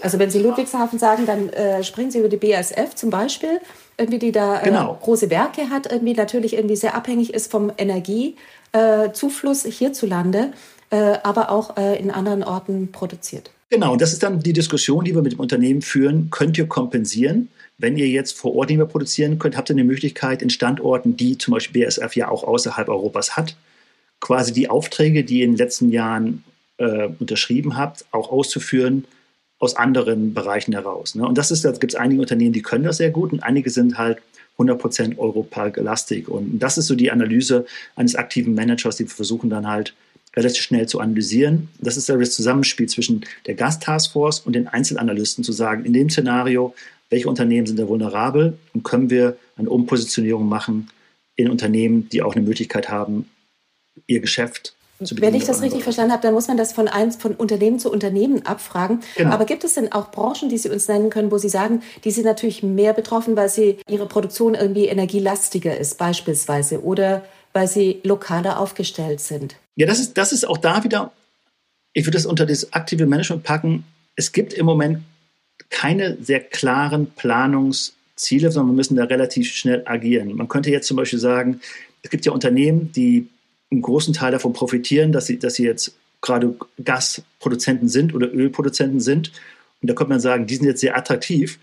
Also wenn Sie Ludwigshafen sagen, dann äh, springen Sie über die BASF zum Beispiel, irgendwie die da äh, genau. große Werke hat, irgendwie natürlich irgendwie sehr abhängig ist vom Energiezufluss äh, hierzulande, äh, aber auch äh, in anderen Orten produziert. Genau, und das ist dann die Diskussion, die wir mit dem Unternehmen führen. Könnt ihr kompensieren? Wenn ihr jetzt vor Ort nicht mehr produzieren könnt, habt ihr eine Möglichkeit in Standorten, die zum Beispiel BSF ja auch außerhalb Europas hat, quasi die Aufträge, die ihr in den letzten Jahren äh, unterschrieben habt, auch auszuführen aus anderen Bereichen heraus. Ne? Und das ist, da gibt es einige Unternehmen, die können das sehr gut und einige sind halt 100% Europa-gelastig. Und das ist so die Analyse eines aktiven Managers, die versuchen dann halt relativ schnell zu analysieren. Das ist das Zusammenspiel zwischen der Gas-Taskforce und den Einzelanalysten zu sagen, in dem Szenario welche Unternehmen sind da vulnerabel und können wir eine Umpositionierung machen in Unternehmen, die auch eine Möglichkeit haben, ihr Geschäft Wenn ich das richtig verstanden habe, dann muss man das von, ein, von Unternehmen zu Unternehmen abfragen. Genau. Aber gibt es denn auch Branchen, die Sie uns nennen können, wo Sie sagen, die sind natürlich mehr betroffen, weil sie ihre Produktion irgendwie energielastiger ist, beispielsweise, oder weil sie lokaler aufgestellt sind? Ja, das ist, das ist auch da wieder, ich würde das unter das aktive Management packen. Es gibt im Moment keine sehr klaren Planungsziele, sondern wir müssen da relativ schnell agieren. Man könnte jetzt zum Beispiel sagen, es gibt ja Unternehmen, die einen großen Teil davon profitieren, dass sie, dass sie jetzt gerade Gasproduzenten sind oder Ölproduzenten sind. Und da könnte man sagen, die sind jetzt sehr attraktiv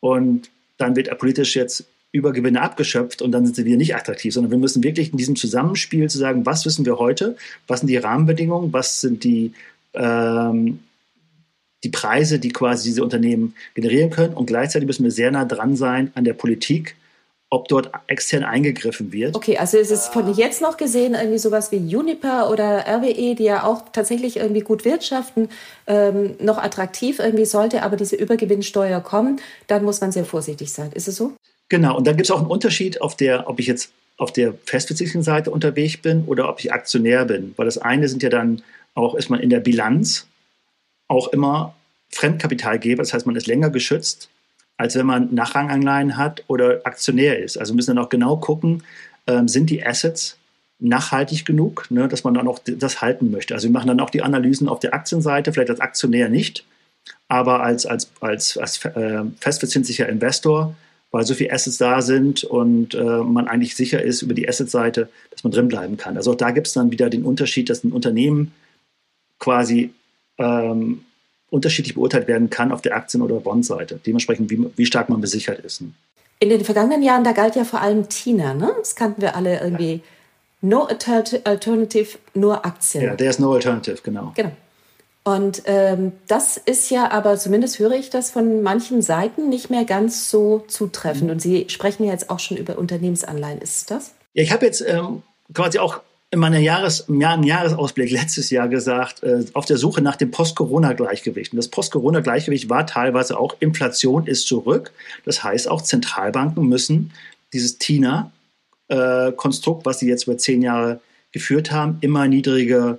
und dann wird politisch jetzt Übergewinne abgeschöpft und dann sind sie wieder nicht attraktiv, sondern wir müssen wirklich in diesem Zusammenspiel zu sagen, was wissen wir heute, was sind die Rahmenbedingungen, was sind die ähm, die Preise, die quasi diese Unternehmen generieren können. Und gleichzeitig müssen wir sehr nah dran sein an der Politik, ob dort extern eingegriffen wird. Okay, also ist es von jetzt noch gesehen irgendwie sowas wie Juniper oder RWE, die ja auch tatsächlich irgendwie gut wirtschaften, ähm, noch attraktiv irgendwie sollte, aber diese Übergewinnsteuer kommen, dann muss man sehr vorsichtig sein. Ist es so? Genau, und dann gibt es auch einen Unterschied auf der, ob ich jetzt auf der festverzichtlichen Seite unterwegs bin oder ob ich Aktionär bin. Weil das eine sind ja dann auch, ist man in der Bilanz auch immer Fremdkapitalgeber, das heißt, man ist länger geschützt, als wenn man Nachranganleihen hat oder Aktionär ist. Also müssen dann auch genau gucken, ähm, sind die Assets nachhaltig genug, ne, dass man dann auch das halten möchte. Also wir machen dann auch die Analysen auf der Aktienseite, vielleicht als Aktionär nicht, aber als, als, als, als äh, festverzinslicher Investor, weil so viele Assets da sind und äh, man eigentlich sicher ist über die Assetseite, dass man drin bleiben kann. Also auch da gibt es dann wieder den Unterschied, dass ein Unternehmen quasi ähm, unterschiedlich beurteilt werden kann auf der Aktien- oder Bondseite, dementsprechend wie, wie stark man besichert ist. Ne? In den vergangenen Jahren, da galt ja vor allem Tina, ne? Das kannten wir alle irgendwie. Ja. No Alternative, nur Aktien. Ja, der ist No Alternative, genau. Genau. Und ähm, das ist ja aber, zumindest höre ich das von manchen Seiten, nicht mehr ganz so zutreffend. Mhm. Und Sie sprechen ja jetzt auch schon über Unternehmensanleihen. Ist das? Ja, ich habe jetzt ähm, quasi auch in meiner Jahres, Jahresausblick letztes Jahr gesagt, äh, auf der Suche nach dem Post-Corona-Gleichgewicht. Und das Post-Corona-Gleichgewicht war teilweise auch, Inflation ist zurück. Das heißt, auch Zentralbanken müssen dieses TINA-Konstrukt, was sie jetzt über zehn Jahre geführt haben, immer niedrige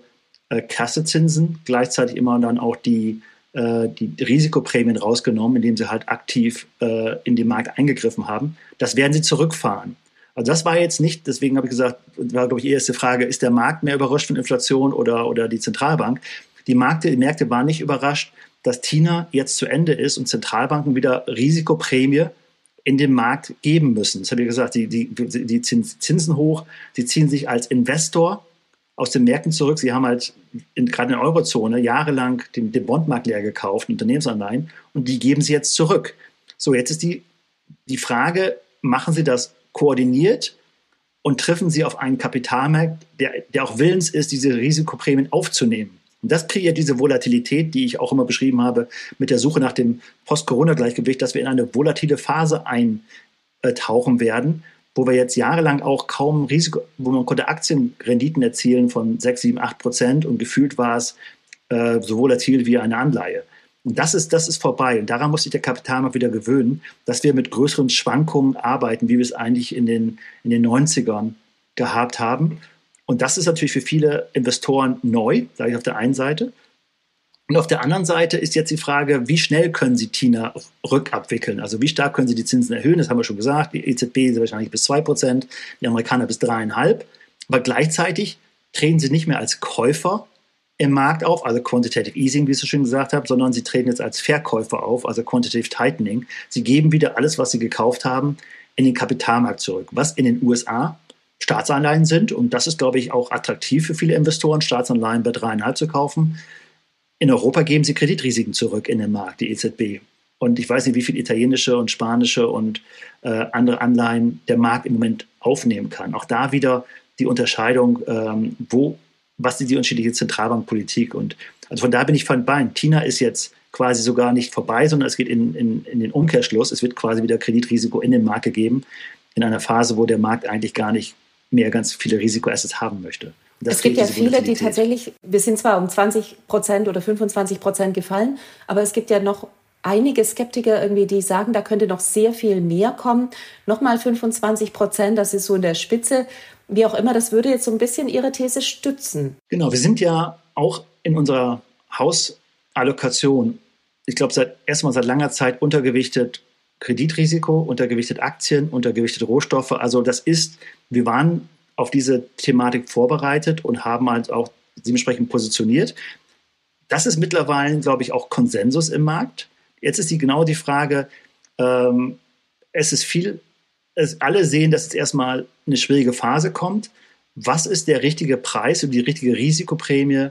äh, Kassezinsen, gleichzeitig immer dann auch die, äh, die Risikoprämien rausgenommen, indem sie halt aktiv äh, in den Markt eingegriffen haben. Das werden sie zurückfahren. Also das war jetzt nicht, deswegen habe ich gesagt, war glaube ich die erste Frage, ist der Markt mehr überrascht von Inflation oder, oder die Zentralbank? Die Märkte, die Märkte waren nicht überrascht, dass TINA jetzt zu Ende ist und Zentralbanken wieder Risikoprämie in den Markt geben müssen. Das habe ich gesagt, die, die, die Zinsen hoch, sie ziehen sich als Investor aus den Märkten zurück. Sie haben halt in, gerade in der Eurozone jahrelang den, den Bondmarkt leer gekauft, Unternehmensanleihen, und die geben sie jetzt zurück. So, jetzt ist die, die Frage, machen sie das koordiniert und treffen sie auf einen Kapitalmarkt, der, der auch willens ist, diese Risikoprämien aufzunehmen. Und das kreiert diese Volatilität, die ich auch immer beschrieben habe, mit der Suche nach dem Post-Corona-Gleichgewicht, dass wir in eine volatile Phase eintauchen werden, wo wir jetzt jahrelang auch kaum Risiko, wo man konnte Aktienrenditen erzielen von 6, 7, 8 Prozent und gefühlt war es äh, so volatil wie eine Anleihe. Und das ist, das ist vorbei. Und daran muss sich der Kapitalmarkt wieder gewöhnen, dass wir mit größeren Schwankungen arbeiten, wie wir es eigentlich in den, in den 90ern gehabt haben. Und das ist natürlich für viele Investoren neu, sage ich auf der einen Seite. Und auf der anderen Seite ist jetzt die Frage, wie schnell können Sie Tina rückabwickeln? Also wie stark können Sie die Zinsen erhöhen? Das haben wir schon gesagt. Die EZB ist wahrscheinlich bis 2%, die Amerikaner bis 3,5%. Aber gleichzeitig treten sie nicht mehr als Käufer im Markt auf, also Quantitative Easing, wie ich so schön gesagt habe, sondern sie treten jetzt als Verkäufer auf, also Quantitative Tightening. Sie geben wieder alles, was sie gekauft haben, in den Kapitalmarkt zurück, was in den USA Staatsanleihen sind. Und das ist, glaube ich, auch attraktiv für viele Investoren, Staatsanleihen bei dreieinhalb zu kaufen. In Europa geben sie Kreditrisiken zurück in den Markt, die EZB. Und ich weiß nicht, wie viel italienische und spanische und äh, andere Anleihen der Markt im Moment aufnehmen kann. Auch da wieder die Unterscheidung, ähm, wo was ist die unterschiedliche Zentralbankpolitik. Und also von da bin ich von Bein. Tina ist jetzt quasi sogar nicht vorbei, sondern es geht in, in, in den Umkehrschluss. Es wird quasi wieder Kreditrisiko in den Markt gegeben, in einer Phase, wo der Markt eigentlich gar nicht mehr ganz viele Risikoassets haben möchte. Es gibt ja viele, die tatsächlich, wir sind zwar um 20 Prozent oder 25 Prozent gefallen, aber es gibt ja noch einige Skeptiker irgendwie, die sagen, da könnte noch sehr viel mehr kommen. Nochmal 25 Prozent, das ist so in der Spitze wie auch immer, das würde jetzt so ein bisschen Ihre These stützen. Genau, wir sind ja auch in unserer Hausallokation, ich glaube, seit erstmal seit langer Zeit untergewichtet Kreditrisiko, untergewichtet Aktien, untergewichtet Rohstoffe. Also das ist, wir waren auf diese Thematik vorbereitet und haben halt auch dementsprechend positioniert. Das ist mittlerweile, glaube ich, auch Konsensus im Markt. Jetzt ist die genau die Frage, ähm, es ist viel es alle sehen, dass es erstmal eine schwierige Phase kommt. Was ist der richtige Preis und die richtige Risikoprämie,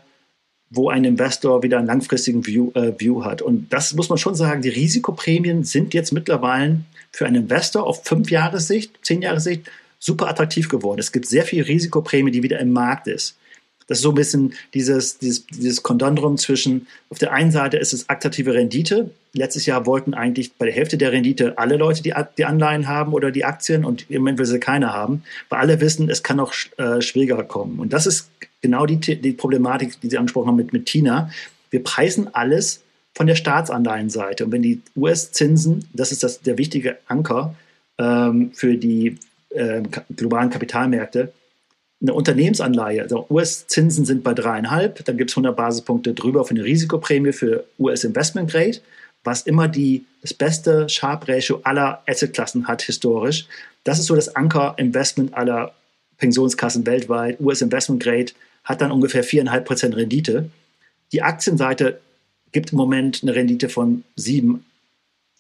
wo ein Investor wieder einen langfristigen View, äh, View hat? Und das muss man schon sagen, die Risikoprämien sind jetzt mittlerweile für einen Investor auf fünf Jahre Sicht, zehn Jahre Sicht super attraktiv geworden. Es gibt sehr viel Risikoprämie, die wieder im Markt ist. Das ist so ein bisschen dieses, dieses, dieses Kondondrum zwischen, auf der einen Seite ist es attraktive Rendite. Letztes Jahr wollten eigentlich bei der Hälfte der Rendite alle Leute die, die Anleihen haben oder die Aktien und im Moment will sie keiner haben, weil alle wissen, es kann noch äh, schwieriger kommen. Und das ist genau die, die Problematik, die Sie angesprochen haben mit, mit Tina. Wir preisen alles von der Staatsanleihenseite. Und wenn die US-Zinsen, das ist das, der wichtige Anker ähm, für die äh, globalen Kapitalmärkte, eine Unternehmensanleihe, also US-Zinsen sind bei dreieinhalb, dann gibt es 100 Basispunkte drüber für eine Risikoprämie für US Investment Grade, was immer die, das beste Sharp Ratio aller Assetklassen hat historisch. Das ist so das Anker-Investment aller Pensionskassen weltweit. US Investment Grade hat dann ungefähr 4,5% Rendite. Die Aktienseite gibt im Moment eine Rendite von 7,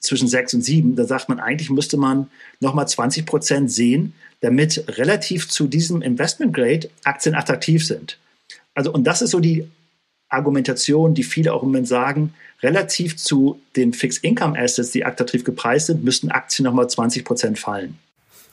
zwischen 6 und 7. Da sagt man, eigentlich müsste man nochmal 20% sehen, damit relativ zu diesem Investment Grade Aktien attraktiv sind. Also, und das ist so die Argumentation, die viele auch im Moment sagen, relativ zu den Fixed Income Assets, die attraktiv gepreist sind, müssten Aktien nochmal 20 Prozent fallen.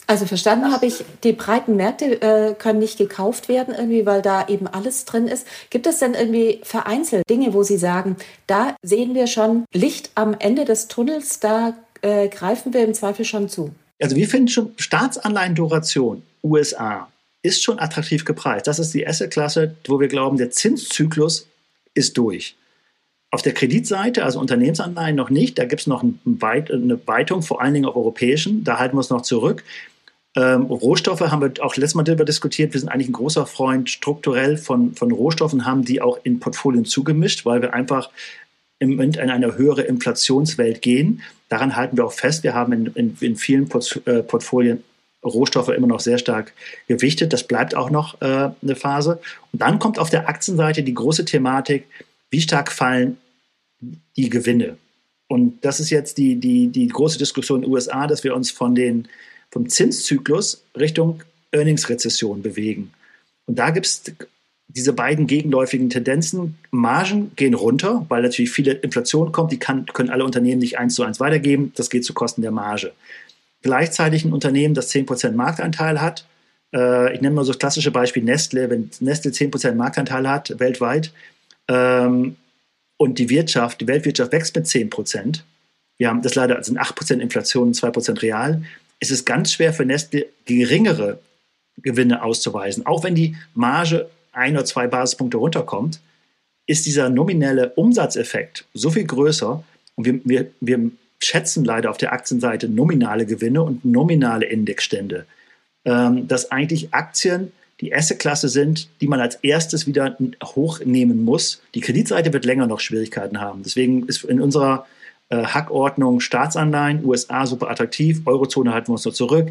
Also verstanden habe ich, die breiten Märkte äh, können nicht gekauft werden, irgendwie, weil da eben alles drin ist. Gibt es denn irgendwie vereinzelt Dinge, wo Sie sagen, da sehen wir schon Licht am Ende des Tunnels, da äh, greifen wir im Zweifel schon zu? Also wir finden schon Staatsanleihen-Duration USA ist schon attraktiv gepreist. Das ist die Asset-Klasse, wo wir glauben, der Zinszyklus ist durch. Auf der Kreditseite, also Unternehmensanleihen noch nicht, da gibt es noch eine Weitung, vor allen Dingen auf europäischen, da halten wir uns noch zurück. Ähm, Rohstoffe haben wir auch letztes Mal darüber diskutiert. Wir sind eigentlich ein großer Freund strukturell von, von Rohstoffen, haben die auch in Portfolien zugemischt, weil wir einfach im Moment in eine höhere Inflationswelt gehen. Daran halten wir auch fest. Wir haben in, in, in vielen Port äh, Portfolien Rohstoffe immer noch sehr stark gewichtet. Das bleibt auch noch äh, eine Phase. Und dann kommt auf der Aktienseite die große Thematik, wie stark fallen die Gewinne. Und das ist jetzt die, die, die große Diskussion in den USA, dass wir uns von den, vom Zinszyklus Richtung Earnings-Rezession bewegen. Und da gibt es diese beiden gegenläufigen Tendenzen. Margen gehen runter, weil natürlich viele Inflation kommt. Die kann, können alle Unternehmen nicht eins zu eins weitergeben. Das geht zu Kosten der Marge. Gleichzeitig ein Unternehmen, das 10% Marktanteil hat. Äh, ich nenne mal so das klassische Beispiel Nestle. Wenn Nestle 10% Marktanteil hat weltweit ähm, und die Wirtschaft, die Weltwirtschaft wächst mit 10%, wir haben das leider sind 8% Inflation und 2% real, ist es ganz schwer für Nestle geringere Gewinne auszuweisen. Auch wenn die Marge ein oder zwei Basispunkte runterkommt, ist dieser nominelle Umsatzeffekt so viel größer und wir, wir, wir schätzen leider auf der Aktienseite nominale Gewinne und nominale Indexstände, ähm, dass eigentlich Aktien die Assetklasse sind, die man als erstes wieder hochnehmen muss. Die Kreditseite wird länger noch Schwierigkeiten haben. Deswegen ist in unserer Hackordnung Staatsanleihen, USA super attraktiv, Eurozone halten wir uns noch zurück.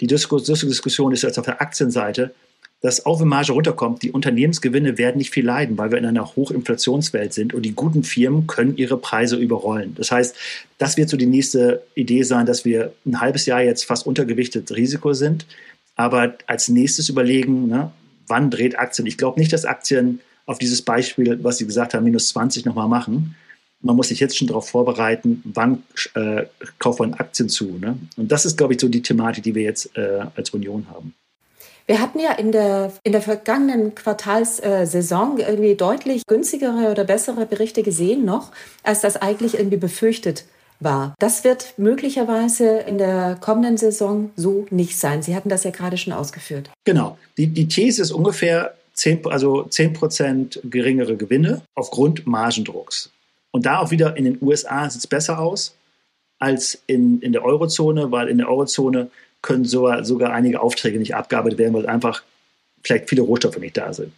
Die Diskussion ist jetzt auf der Aktienseite dass auch wenn Marge runterkommt, die Unternehmensgewinne werden nicht viel leiden, weil wir in einer Hochinflationswelt sind und die guten Firmen können ihre Preise überrollen. Das heißt, das wird so die nächste Idee sein, dass wir ein halbes Jahr jetzt fast untergewichtet Risiko sind, aber als nächstes überlegen, ne, wann dreht Aktien. Ich glaube nicht, dass Aktien auf dieses Beispiel, was Sie gesagt haben, minus 20 nochmal machen. Man muss sich jetzt schon darauf vorbereiten, wann äh, kauft man Aktien zu. Ne? Und das ist, glaube ich, so die Thematik, die wir jetzt äh, als Union haben. Wir hatten ja in der, in der vergangenen Quartalssaison irgendwie deutlich günstigere oder bessere Berichte gesehen noch, als das eigentlich irgendwie befürchtet war. Das wird möglicherweise in der kommenden Saison so nicht sein. Sie hatten das ja gerade schon ausgeführt. Genau. Die, die These ist ungefähr 10, also 10 Prozent geringere Gewinne aufgrund Margendrucks. Und da auch wieder in den USA sieht es besser aus als in, in der Eurozone, weil in der Eurozone können sogar, sogar einige Aufträge nicht abgearbeitet werden, weil einfach vielleicht viele Rohstoffe nicht da sind.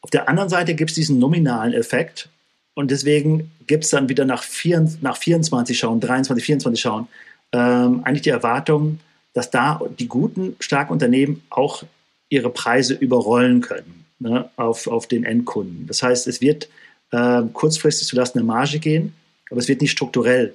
Auf der anderen Seite gibt es diesen nominalen Effekt und deswegen gibt es dann wieder nach, vier, nach 24 Schauen, 23, 24 Schauen, ähm, eigentlich die Erwartung, dass da die guten, starken Unternehmen auch ihre Preise überrollen können ne, auf, auf den Endkunden. Das heißt, es wird äh, kurzfristig zulasten der Marge gehen, aber es wird nicht strukturell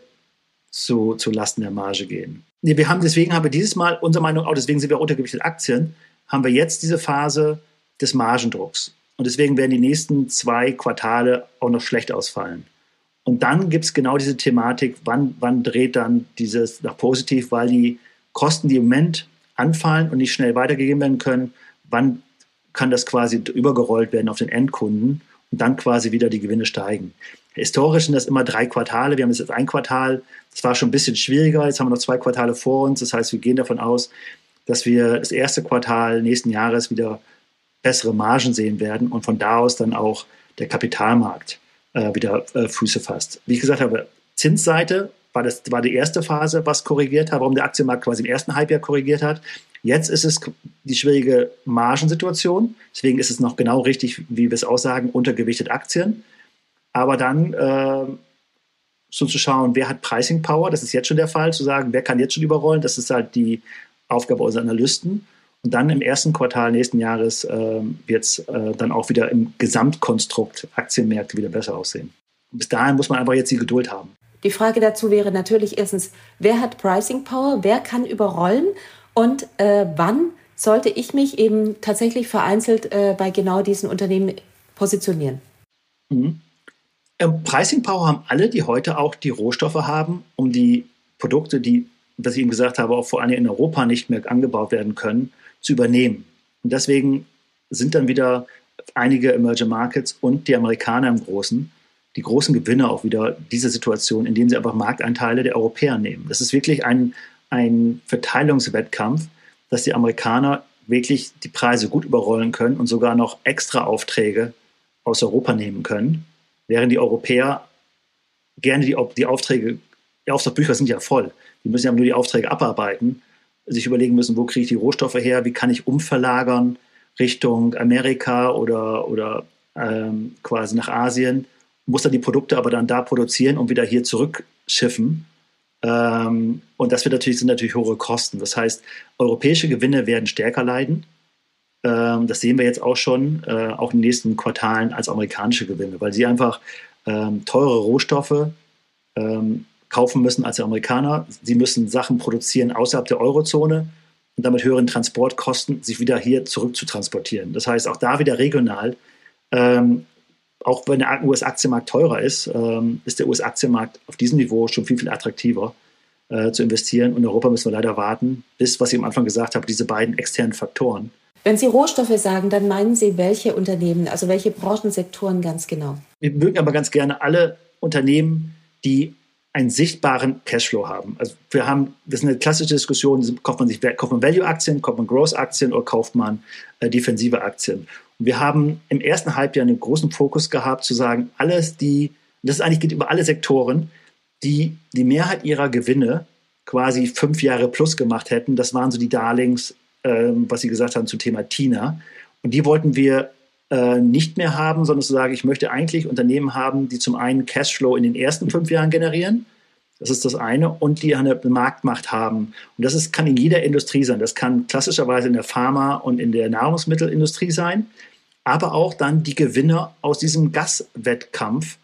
zu, zu Lasten der Marge gehen. Nee, wir haben deswegen haben wir dieses Mal, unserer Meinung auch, deswegen sind wir untergewichtet Aktien, haben wir jetzt diese Phase des Margendrucks. Und deswegen werden die nächsten zwei Quartale auch noch schlecht ausfallen. Und dann gibt es genau diese Thematik, wann, wann dreht dann dieses nach positiv, weil die Kosten, die im Moment anfallen und nicht schnell weitergegeben werden können, wann kann das quasi übergerollt werden auf den Endkunden und dann quasi wieder die Gewinne steigen. Historisch sind das immer drei Quartale. Wir haben jetzt ein Quartal. Das war schon ein bisschen schwieriger. Jetzt haben wir noch zwei Quartale vor uns. Das heißt, wir gehen davon aus, dass wir das erste Quartal nächsten Jahres wieder bessere Margen sehen werden und von da aus dann auch der Kapitalmarkt äh, wieder äh, Füße fasst. Wie ich gesagt habe, Zinsseite war das war die erste Phase, was korrigiert hat, warum der Aktienmarkt quasi im ersten Halbjahr korrigiert hat. Jetzt ist es die schwierige Margensituation. Deswegen ist es noch genau richtig, wie wir es aussagen, untergewichtet Aktien. Aber dann äh, so zu schauen, wer hat Pricing Power, das ist jetzt schon der Fall, zu sagen, wer kann jetzt schon überrollen, das ist halt die Aufgabe unserer Analysten. Und dann im ersten Quartal nächsten Jahres äh, wird es äh, dann auch wieder im Gesamtkonstrukt Aktienmärkte wieder besser aussehen. Bis dahin muss man einfach jetzt die Geduld haben. Die Frage dazu wäre natürlich erstens, wer hat Pricing Power, wer kann überrollen und äh, wann sollte ich mich eben tatsächlich vereinzelt äh, bei genau diesen Unternehmen positionieren? Mhm. Ähm, Pricing Power haben alle, die heute auch die Rohstoffe haben, um die Produkte, die, was ich eben gesagt habe, auch vor allem in Europa nicht mehr angebaut werden können, zu übernehmen. Und deswegen sind dann wieder einige Emerging Markets und die Amerikaner im Großen die großen Gewinner auch wieder diese Situation, indem sie einfach Markteinteile der Europäer nehmen. Das ist wirklich ein, ein Verteilungswettkampf, dass die Amerikaner wirklich die Preise gut überrollen können und sogar noch extra Aufträge aus Europa nehmen können, während die Europäer gerne die, die Aufträge, die Auftragbücher sind ja voll, die müssen ja nur die Aufträge abarbeiten sich überlegen müssen, wo kriege ich die Rohstoffe her, wie kann ich umverlagern Richtung Amerika oder, oder ähm, quasi nach Asien, muss dann die Produkte aber dann da produzieren und wieder hier zurückschiffen. Ähm, und das wird natürlich, sind natürlich hohe Kosten. Das heißt, europäische Gewinne werden stärker leiden. Ähm, das sehen wir jetzt auch schon, äh, auch in den nächsten Quartalen als amerikanische Gewinne, weil sie einfach ähm, teure Rohstoffe ähm, kaufen müssen als die Amerikaner. Sie müssen Sachen produzieren außerhalb der Eurozone und damit höheren Transportkosten sich wieder hier zurück zu transportieren. Das heißt, auch da wieder regional, ähm, auch wenn der US-Aktienmarkt teurer ist, ähm, ist der US-Aktienmarkt auf diesem Niveau schon viel, viel attraktiver äh, zu investieren. Und in Europa müssen wir leider warten, bis, was ich am Anfang gesagt habe, diese beiden externen Faktoren. Wenn Sie Rohstoffe sagen, dann meinen Sie welche Unternehmen, also welche Branchensektoren ganz genau? Wir mögen aber ganz gerne alle Unternehmen, die einen sichtbaren Cashflow haben. Also wir haben, das ist eine klassische Diskussion, kauft man sich kauft man Value-Aktien, kauft man Growth-Aktien oder kauft man äh, defensive Aktien. Wir haben im ersten Halbjahr einen großen Fokus gehabt, zu sagen, alles die, das eigentlich geht über alle Sektoren, die die Mehrheit ihrer Gewinne quasi fünf Jahre plus gemacht hätten. Das waren so die Darlings, äh, was Sie gesagt haben zum Thema Tina. Und die wollten wir äh, nicht mehr haben, sondern zu sagen, ich möchte eigentlich Unternehmen haben, die zum einen Cashflow in den ersten fünf Jahren generieren. Das ist das eine. Und die eine Marktmacht haben. Und das ist, kann in jeder Industrie sein. Das kann klassischerweise in der Pharma- und in der Nahrungsmittelindustrie sein. Aber auch dann die Gewinner aus diesem Gaswettkampf.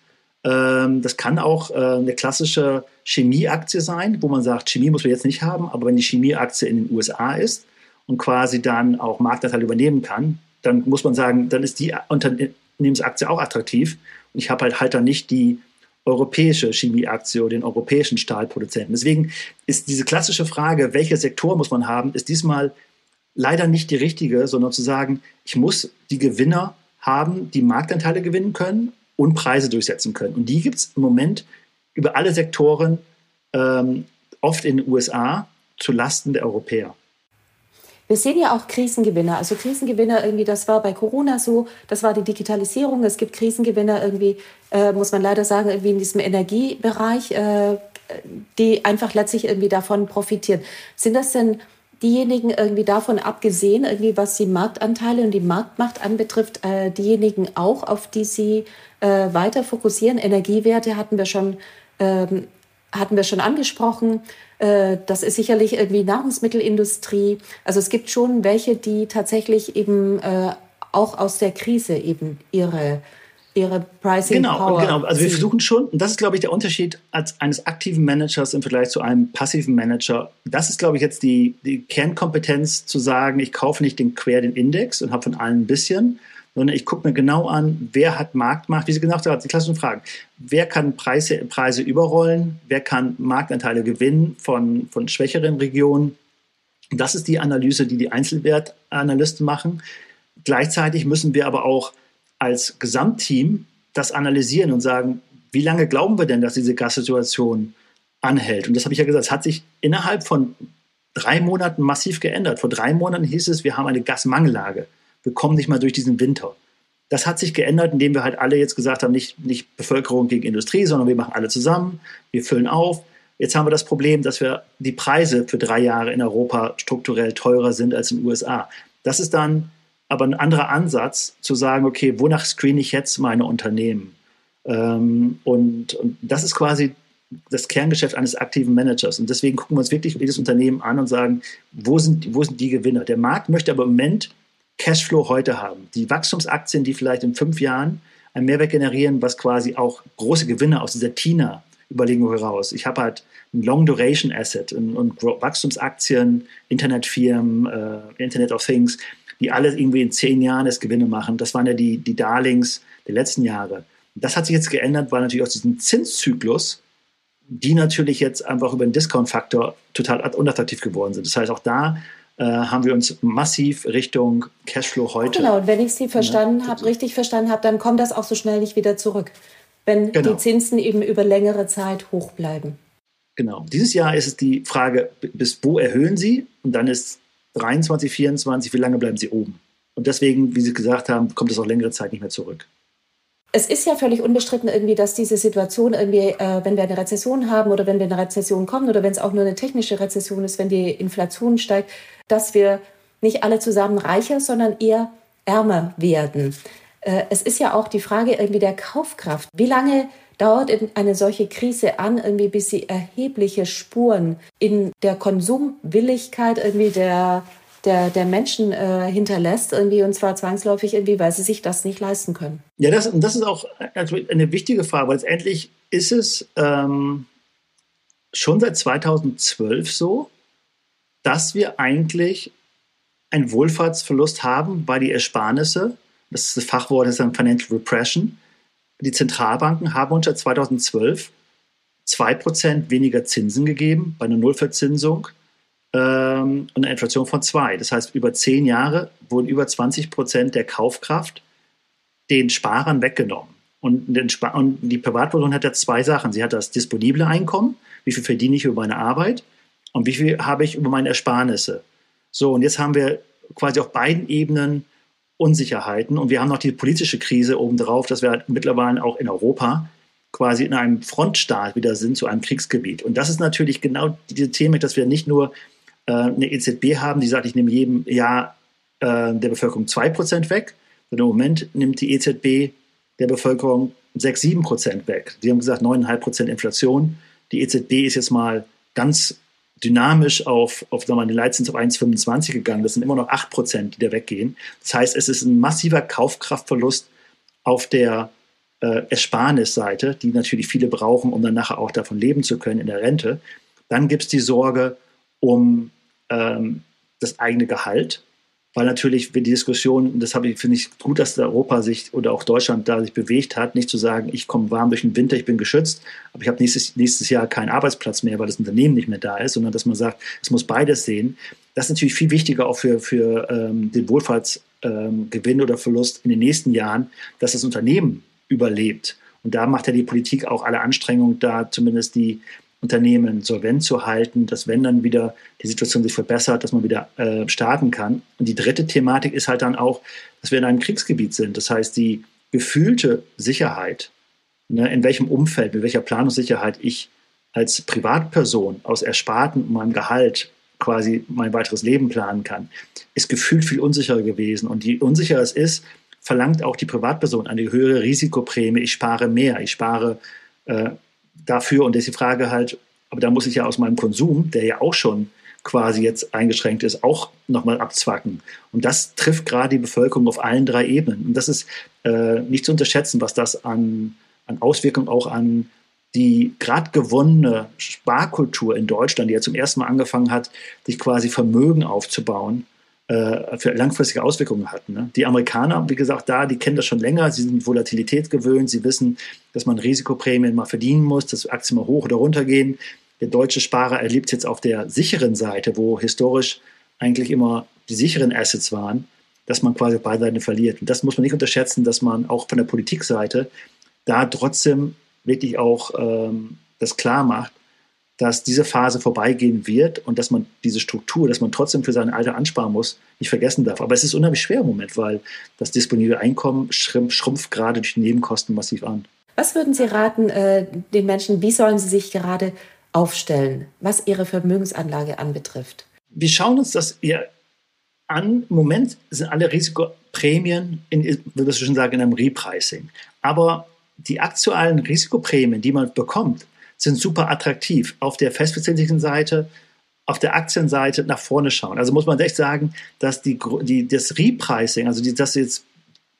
Ähm, das kann auch äh, eine klassische Chemieaktie sein, wo man sagt, Chemie muss man jetzt nicht haben, aber wenn die Chemieaktie in den USA ist und quasi dann auch Marktanteil übernehmen kann, dann muss man sagen, dann ist die Unternehmensaktie auch attraktiv. Und ich habe halt halt dann nicht die europäische Chemieaktie den europäischen Stahlproduzenten. Deswegen ist diese klassische Frage, welche Sektor muss man haben, ist diesmal leider nicht die richtige, sondern zu sagen, ich muss die Gewinner haben, die Marktanteile gewinnen können und Preise durchsetzen können. Und die gibt es im Moment über alle Sektoren, ähm, oft in den USA, zu Lasten der Europäer. Wir sehen ja auch Krisengewinner. Also Krisengewinner irgendwie, das war bei Corona so, das war die Digitalisierung. Es gibt Krisengewinner irgendwie, äh, muss man leider sagen, irgendwie in diesem Energiebereich, äh, die einfach letztlich irgendwie davon profitieren. Sind das denn diejenigen irgendwie davon abgesehen, irgendwie was die Marktanteile und die Marktmacht anbetrifft, äh, diejenigen auch, auf die Sie äh, weiter fokussieren? Energiewerte hatten wir schon, ähm, hatten wir schon angesprochen. Äh, das ist sicherlich irgendwie Nahrungsmittelindustrie. Also es gibt schon welche, die tatsächlich eben äh, auch aus der Krise eben ihre ihre Pricing genau, Power. Genau, also wir versuchen schon, und das ist, glaube ich, der Unterschied als eines aktiven Managers im Vergleich zu einem passiven Manager. Das ist, glaube ich, jetzt die, die Kernkompetenz zu sagen, ich kaufe nicht den quer den Index und habe von allen ein bisschen, sondern ich gucke mir genau an, wer hat Marktmacht, wie Sie gesagt haben, die klassischen Fragen. Wer kann Preise, Preise überrollen? Wer kann Marktanteile gewinnen von, von schwächeren Regionen? Das ist die Analyse, die die Einzelwertanalysten machen. Gleichzeitig müssen wir aber auch als Gesamtteam das analysieren und sagen, wie lange glauben wir denn, dass diese Gassituation anhält? Und das habe ich ja gesagt, es hat sich innerhalb von drei Monaten massiv geändert. Vor drei Monaten hieß es, wir haben eine Gasmangellage wir kommen nicht mal durch diesen Winter. Das hat sich geändert, indem wir halt alle jetzt gesagt haben, nicht, nicht Bevölkerung gegen Industrie, sondern wir machen alle zusammen, wir füllen auf. Jetzt haben wir das Problem, dass wir die Preise für drei Jahre in Europa strukturell teurer sind als in den USA. Das ist dann aber ein anderer Ansatz zu sagen, okay, wonach screene ich jetzt meine Unternehmen? Ähm, und, und das ist quasi das Kerngeschäft eines aktiven Managers. Und deswegen gucken wir uns wirklich jedes Unternehmen an und sagen, wo sind, wo sind die Gewinner? Der Markt möchte aber im Moment Cashflow heute haben. Die Wachstumsaktien, die vielleicht in fünf Jahren einen Mehrwert generieren, was quasi auch große Gewinne aus dieser TINA-Überlegung heraus. Ich habe halt ein Long-Duration-Asset und, und, Wachstumsaktien, Internetfirmen, äh, Internet of Things, die alle irgendwie in zehn Jahren das Gewinne machen. Das waren ja die, die Darlings der letzten Jahre. Das hat sich jetzt geändert, weil natürlich aus diesem Zinszyklus die natürlich jetzt einfach über den Discount-Faktor total unattraktiv geworden sind. Das heißt, auch da äh, haben wir uns massiv Richtung Cashflow heute. Genau, und wenn ich Sie verstanden ja, habe, richtig verstanden habe, dann kommt das auch so schnell nicht wieder zurück, wenn genau. die Zinsen eben über längere Zeit hoch bleiben. Genau. Dieses Jahr ist es die Frage, bis wo erhöhen Sie? Und dann ist 23, 24, wie lange bleiben Sie oben? Und deswegen, wie Sie gesagt haben, kommt es auch längere Zeit nicht mehr zurück es ist ja völlig unbestritten irgendwie, dass diese Situation irgendwie, äh, wenn wir eine Rezession haben oder wenn wir in eine Rezession kommen oder wenn es auch nur eine technische Rezession ist, wenn die Inflation steigt, dass wir nicht alle zusammen reicher, sondern eher ärmer werden. Äh, es ist ja auch die Frage irgendwie der Kaufkraft. Wie lange dauert eine solche Krise an, irgendwie, bis sie erhebliche Spuren in der Konsumwilligkeit irgendwie der der, der Menschen äh, hinterlässt, irgendwie, und zwar zwangsläufig irgendwie, weil sie sich das nicht leisten können. Ja, das, das ist auch also eine wichtige Frage, weil letztendlich ist es ähm, schon seit 2012 so, dass wir eigentlich einen Wohlfahrtsverlust haben, weil die Ersparnisse, das Fachwort, ist dann Financial Repression, die Zentralbanken haben seit 2012 2% weniger Zinsen gegeben bei einer Nullverzinsung ähm, eine Inflation von zwei. Das heißt, über zehn Jahre wurden über 20 Prozent der Kaufkraft den Sparern weggenommen. Und, und die Privatperson hat ja zwei Sachen. Sie hat das disponible Einkommen, wie viel verdiene ich über meine Arbeit und wie viel habe ich über meine Ersparnisse. So, und jetzt haben wir quasi auf beiden Ebenen Unsicherheiten und wir haben noch die politische Krise obendrauf, dass wir halt mittlerweile auch in Europa quasi in einem Frontstaat wieder sind zu einem Kriegsgebiet. Und das ist natürlich genau diese Thema, dass wir nicht nur äh, eine EZB haben, die sagt, ich nehme jedem Jahr äh, der Bevölkerung 2% weg. Und im Moment nimmt die EZB der Bevölkerung 6, 7% weg. Sie haben gesagt 9,5% Inflation. Die EZB ist jetzt mal ganz dynamisch auf, auf sagen wir mal, den Leitzins auf 1,25 gegangen. Das sind immer noch 8%, die da weggehen. Das heißt, es ist ein massiver Kaufkraftverlust auf der äh, Ersparnisseite, die natürlich viele brauchen, um dann nachher auch davon leben zu können in der Rente. Dann gibt es die Sorge um ähm, das eigene Gehalt, weil natürlich die Diskussion, das habe ich, finde ich gut, dass Europa sich oder auch Deutschland da sich bewegt hat, nicht zu sagen, ich komme warm durch den Winter, ich bin geschützt, aber ich habe nächstes, nächstes Jahr keinen Arbeitsplatz mehr, weil das Unternehmen nicht mehr da ist, sondern dass man sagt, es muss beides sehen. Das ist natürlich viel wichtiger auch für, für ähm, den Wohlfahrtsgewinn ähm, oder Verlust in den nächsten Jahren, dass das Unternehmen überlebt. Und da macht ja die Politik auch alle Anstrengungen, da zumindest die Unternehmen solvent zu halten, dass wenn dann wieder die Situation sich verbessert, dass man wieder äh, starten kann. Und die dritte Thematik ist halt dann auch, dass wir in einem Kriegsgebiet sind. Das heißt, die gefühlte Sicherheit, ne, in welchem Umfeld, mit welcher Planungssicherheit ich als Privatperson aus Ersparten meinem Gehalt quasi mein weiteres Leben planen kann, ist gefühlt viel unsicherer gewesen. Und je unsicherer es ist, verlangt auch die Privatperson eine höhere Risikoprämie. Ich spare mehr, ich spare äh, dafür. Und das ist die Frage halt, aber da muss ich ja aus meinem Konsum, der ja auch schon quasi jetzt eingeschränkt ist, auch nochmal abzwacken. Und das trifft gerade die Bevölkerung auf allen drei Ebenen. Und das ist äh, nicht zu unterschätzen, was das an, an Auswirkungen auch an die gerade gewonnene Sparkultur in Deutschland, die ja zum ersten Mal angefangen hat, sich quasi Vermögen aufzubauen, äh, für langfristige Auswirkungen hatten. Ne? Die Amerikaner, wie gesagt, da, die kennen das schon länger, sie sind Volatilität gewöhnt, sie wissen, dass man Risikoprämien mal verdienen muss, dass Aktien mal hoch oder runter gehen. Der deutsche Sparer erlebt jetzt auf der sicheren Seite, wo historisch eigentlich immer die sicheren Assets waren, dass man quasi beide Seiten verliert. Und das muss man nicht unterschätzen, dass man auch von der Politikseite da trotzdem wirklich auch ähm, das klar macht, dass diese Phase vorbeigehen wird und dass man diese Struktur, dass man trotzdem für sein Alter ansparen muss, nicht vergessen darf. Aber es ist unheimlich schwer im Moment, weil das disponible Einkommen schrumpft, schrumpft gerade durch Nebenkosten massiv an. Was würden Sie raten äh, den Menschen, wie sollen sie sich gerade aufstellen, was ihre Vermögensanlage anbetrifft? Wir schauen uns das eher an. Im Moment sind alle Risikoprämien, in, würde ich schon sagen, in einem Repricing. Aber die aktuellen Risikoprämien, die man bekommt, sind super attraktiv. Auf der festverzinslichen Seite, auf der Aktienseite nach vorne schauen. Also muss man echt sagen, dass die, die, das Repricing, also die, dass jetzt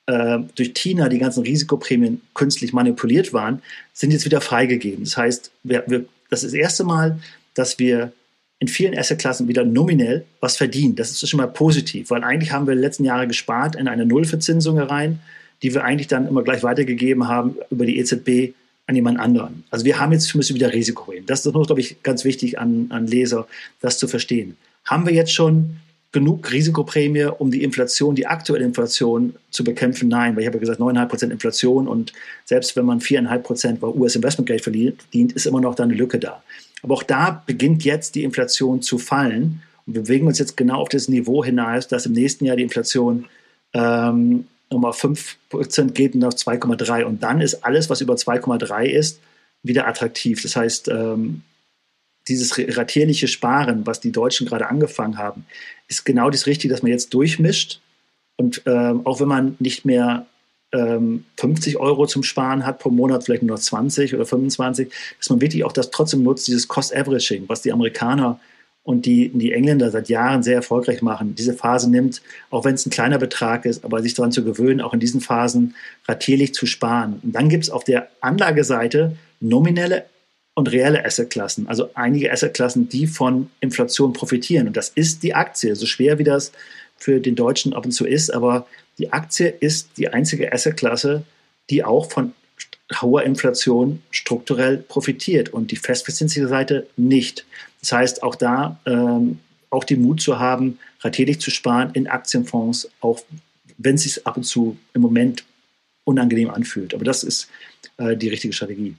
äh, durch Tina die ganzen Risikoprämien künstlich manipuliert waren, sind jetzt wieder freigegeben. Das heißt, wir, wir, das ist das erste Mal, dass wir in vielen Assetklassen wieder nominell was verdienen. Das ist schon mal positiv, weil eigentlich haben wir den letzten Jahre gespart in eine Nullverzinsung herein, die wir eigentlich dann immer gleich weitergegeben haben über die EZB an jemand anderen. Also wir haben jetzt müssen wieder Risiko reden. Das ist noch, glaube ich, ganz wichtig an, an Leser, das zu verstehen. Haben wir jetzt schon genug Risikoprämie, um die Inflation, die aktuelle Inflation zu bekämpfen? Nein, weil ich habe ja gesagt, 9,5 Prozent Inflation und selbst wenn man 4,5 Prozent US-Investmentgeld verdient, ist immer noch da eine Lücke da. Aber auch da beginnt jetzt die Inflation zu fallen und wir bewegen uns jetzt genau auf das Niveau hinaus, dass im nächsten Jahr die Inflation ähm, nochmal 5% geht und auf 2,3 und dann ist alles, was über 2,3 ist, wieder attraktiv. Das heißt, ähm, dieses ratierliche Sparen, was die Deutschen gerade angefangen haben, ist genau das Richtige, dass man jetzt durchmischt. Und ähm, auch wenn man nicht mehr ähm, 50 Euro zum Sparen hat pro Monat, vielleicht nur noch 20 oder 25, dass man wirklich auch das trotzdem nutzt, dieses Cost-Averaging, was die Amerikaner und die, die Engländer seit Jahren sehr erfolgreich machen, diese Phase nimmt, auch wenn es ein kleiner Betrag ist, aber sich daran zu gewöhnen, auch in diesen Phasen ratierlich zu sparen. Und dann gibt es auf der Anlageseite nominelle und reelle Assetklassen, also einige Assetklassen, die von Inflation profitieren. Und das ist die Aktie, so schwer wie das für den Deutschen ab und zu ist, aber die Aktie ist die einzige Assetklasse, die auch von hoher Inflation strukturell profitiert und die festverzinsliche Seite nicht. Das heißt, auch da ähm, auch den Mut zu haben, ratierlich zu sparen in Aktienfonds, auch wenn es sich ab und zu im Moment unangenehm anfühlt. Aber das ist äh, die richtige Strategie.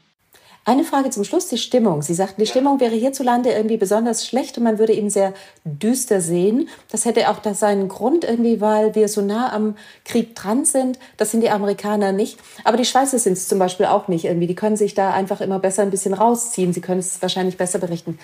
Eine Frage zum Schluss, die Stimmung. Sie sagten, die Stimmung wäre hierzulande irgendwie besonders schlecht und man würde ihn sehr düster sehen. Das hätte auch das seinen Grund irgendwie, weil wir so nah am Krieg dran sind. Das sind die Amerikaner nicht. Aber die Schweizer sind es zum Beispiel auch nicht irgendwie. Die können sich da einfach immer besser ein bisschen rausziehen. Sie können es wahrscheinlich besser berichten.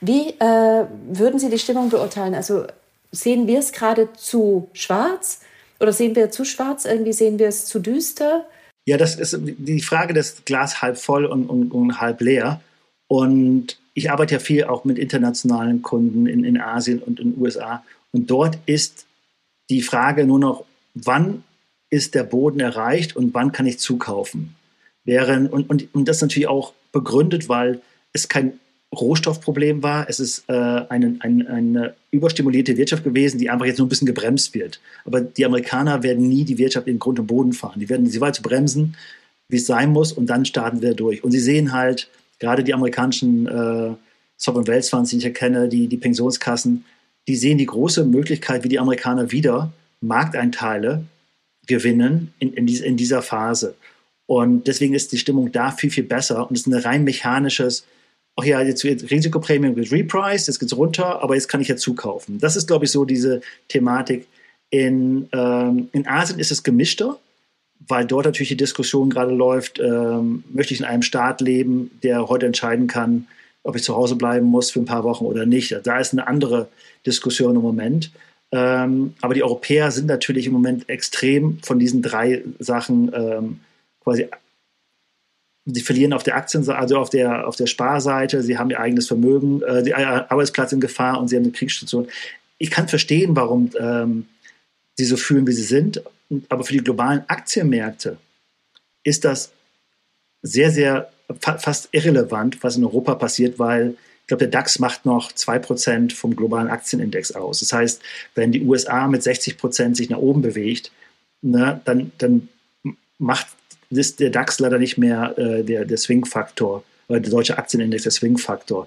Wie äh, würden Sie die Stimmung beurteilen? Also sehen wir es gerade zu schwarz oder sehen wir zu schwarz? Irgendwie sehen wir es zu düster? Ja, das ist die Frage des Glas halb voll und, und, und halb leer. Und ich arbeite ja viel auch mit internationalen Kunden in, in Asien und in den USA. Und dort ist die Frage nur noch, wann ist der Boden erreicht und wann kann ich zukaufen? Während, und, und, und das natürlich auch begründet, weil es kein Rohstoffproblem war. Es ist äh, eine, eine, eine überstimulierte Wirtschaft gewesen, die einfach jetzt nur ein bisschen gebremst wird. Aber die Amerikaner werden nie die Wirtschaft in Grund und Boden fahren. Die werden sie weit bremsen, wie es sein muss, und dann starten wir durch. Und sie sehen halt, gerade die amerikanischen äh, Sovereign Wealth Funds, die ich erkenne, die, die Pensionskassen, die sehen die große Möglichkeit, wie die Amerikaner wieder Markteinteile gewinnen in, in, dies, in dieser Phase. Und deswegen ist die Stimmung da viel, viel besser. Und es ist ein rein mechanisches, ach ja, jetzt wird Risikoprämie wird repriced, jetzt geht es runter, aber jetzt kann ich ja zukaufen. Das ist, glaube ich, so diese Thematik. In, ähm, in Asien ist es gemischter, weil dort natürlich die Diskussion gerade läuft, ähm, möchte ich in einem Staat leben, der heute entscheiden kann, ob ich zu Hause bleiben muss für ein paar Wochen oder nicht. Da ist eine andere Diskussion im Moment. Ähm, aber die Europäer sind natürlich im Moment extrem von diesen drei Sachen ähm, quasi Sie verlieren auf der Aktienseite, also auf der, auf der Sparseite, sie haben ihr eigenes Vermögen, äh, die Arbeitsplatz in Gefahr und sie haben eine Kriegsstation. Ich kann verstehen, warum ähm, sie so fühlen, wie sie sind, aber für die globalen Aktienmärkte ist das sehr, sehr fa fast irrelevant, was in Europa passiert, weil ich glaube, der DAX macht noch 2% vom globalen Aktienindex aus. Das heißt, wenn die USA mit 60% sich nach oben bewegt, ne, dann, dann macht ist der DAX leider nicht mehr äh, der, der Swing-Faktor, oder der deutsche Aktienindex der Swing-Faktor.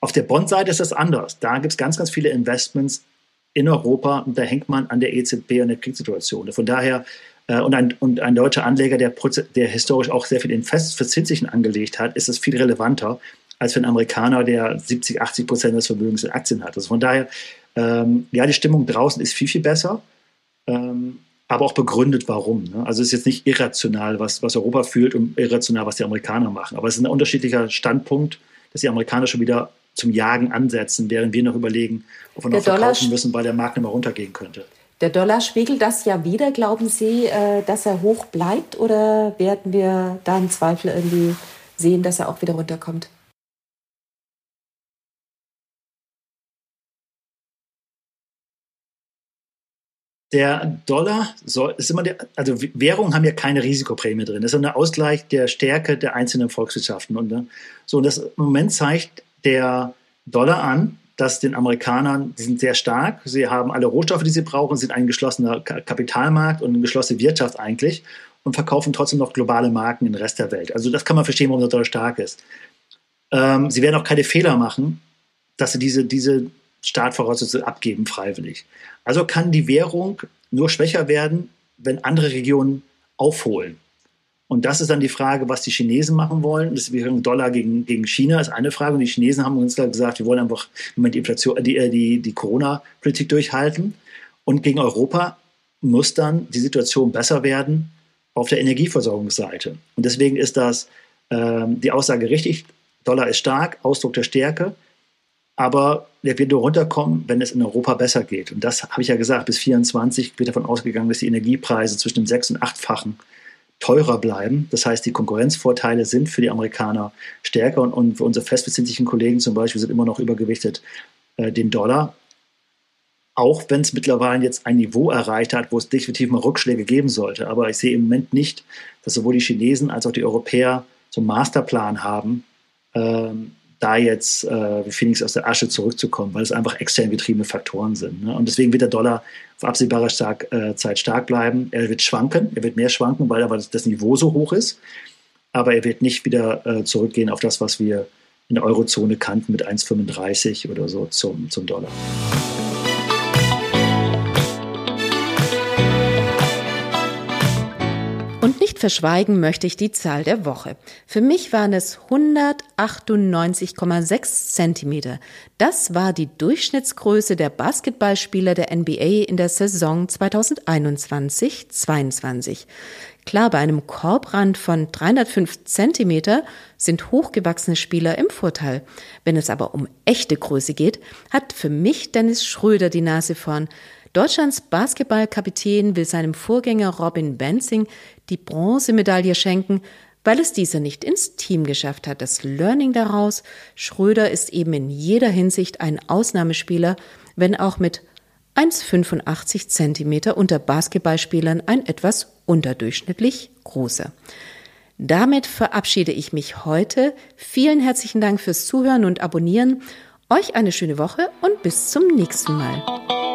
Auf der Bond-Seite ist das anders. Da gibt es ganz, ganz viele Investments in Europa und da hängt man an der EZB und der Kriegssituation. Von daher, äh, und, ein, und ein deutscher Anleger, der, der historisch auch sehr viel in Festverzinslichen angelegt hat, ist es viel relevanter als für einen Amerikaner, der 70, 80 Prozent des Vermögens in Aktien hat. Also von daher, ähm, ja, die Stimmung draußen ist viel, viel besser. Ähm, aber auch begründet, warum. Ne? Also es ist jetzt nicht irrational, was, was Europa fühlt und irrational, was die Amerikaner machen. Aber es ist ein unterschiedlicher Standpunkt, dass die Amerikaner schon wieder zum Jagen ansetzen, während wir noch überlegen, ob wir noch verkaufen müssen, weil der Markt nicht mehr runtergehen könnte. Der Dollar spiegelt das ja wieder. Glauben Sie, äh, dass er hoch bleibt oder werden wir da im Zweifel irgendwie sehen, dass er auch wieder runterkommt? Der Dollar soll, ist immer der, also Währungen haben ja keine Risikoprämie drin. Das ist ein Ausgleich der Stärke der einzelnen Volkswirtschaften. Und ne, so, und das im Moment zeigt der Dollar an, dass den Amerikanern, die sind sehr stark, sie haben alle Rohstoffe, die sie brauchen, sind ein geschlossener Kapitalmarkt und eine geschlossene Wirtschaft eigentlich und verkaufen trotzdem noch globale Marken in den Rest der Welt. Also das kann man verstehen, warum der Dollar stark ist. Ähm, sie werden auch keine Fehler machen, dass sie diese, diese Startvoraussetzungen abgeben freiwillig. Also kann die Währung nur schwächer werden, wenn andere Regionen aufholen. Und das ist dann die Frage, was die Chinesen machen wollen. Das wäre Dollar gegen, gegen China ist eine Frage. Und die Chinesen haben uns gesagt, wir wollen einfach die Inflation, die, äh, die, die Corona-Politik durchhalten. Und gegen Europa muss dann die Situation besser werden auf der Energieversorgungsseite. Und deswegen ist das ähm, die Aussage richtig. Dollar ist stark, Ausdruck der Stärke aber der wird nur runterkommen, wenn es in Europa besser geht. Und das habe ich ja gesagt, bis 24 wird davon ausgegangen, dass die Energiepreise zwischen dem sechs- und achtfachen teurer bleiben. Das heißt, die Konkurrenzvorteile sind für die Amerikaner stärker und, und für unsere festbeziehlichen Kollegen zum Beispiel sind immer noch übergewichtet äh, den Dollar. Auch wenn es mittlerweile jetzt ein Niveau erreicht hat, wo es definitiv mal Rückschläge geben sollte. Aber ich sehe im Moment nicht, dass sowohl die Chinesen als auch die Europäer so einen Masterplan haben, ähm, da jetzt äh, wie Phoenix aus der Asche zurückzukommen, weil es einfach extern getriebene Faktoren sind. Ne? Und deswegen wird der Dollar auf absehbare stark, äh, Zeit stark bleiben. Er wird schwanken, er wird mehr schwanken, weil aber das Niveau so hoch ist. Aber er wird nicht wieder äh, zurückgehen auf das, was wir in der Eurozone kannten mit 1,35 oder so zum, zum Dollar. Verschweigen möchte ich die Zahl der Woche. Für mich waren es 198,6 Zentimeter. Das war die Durchschnittsgröße der Basketballspieler der NBA in der Saison 2021-22. Klar, bei einem Korbrand von 305 Zentimeter sind hochgewachsene Spieler im Vorteil. Wenn es aber um echte Größe geht, hat für mich Dennis Schröder die Nase vorn. Deutschlands Basketballkapitän will seinem Vorgänger Robin Benzing die Bronzemedaille schenken, weil es dieser nicht ins Team geschafft hat. Das Learning daraus, Schröder ist eben in jeder Hinsicht ein Ausnahmespieler, wenn auch mit 1,85 Zentimeter unter Basketballspielern ein etwas unterdurchschnittlich großer. Damit verabschiede ich mich heute. Vielen herzlichen Dank fürs Zuhören und Abonnieren. Euch eine schöne Woche und bis zum nächsten Mal.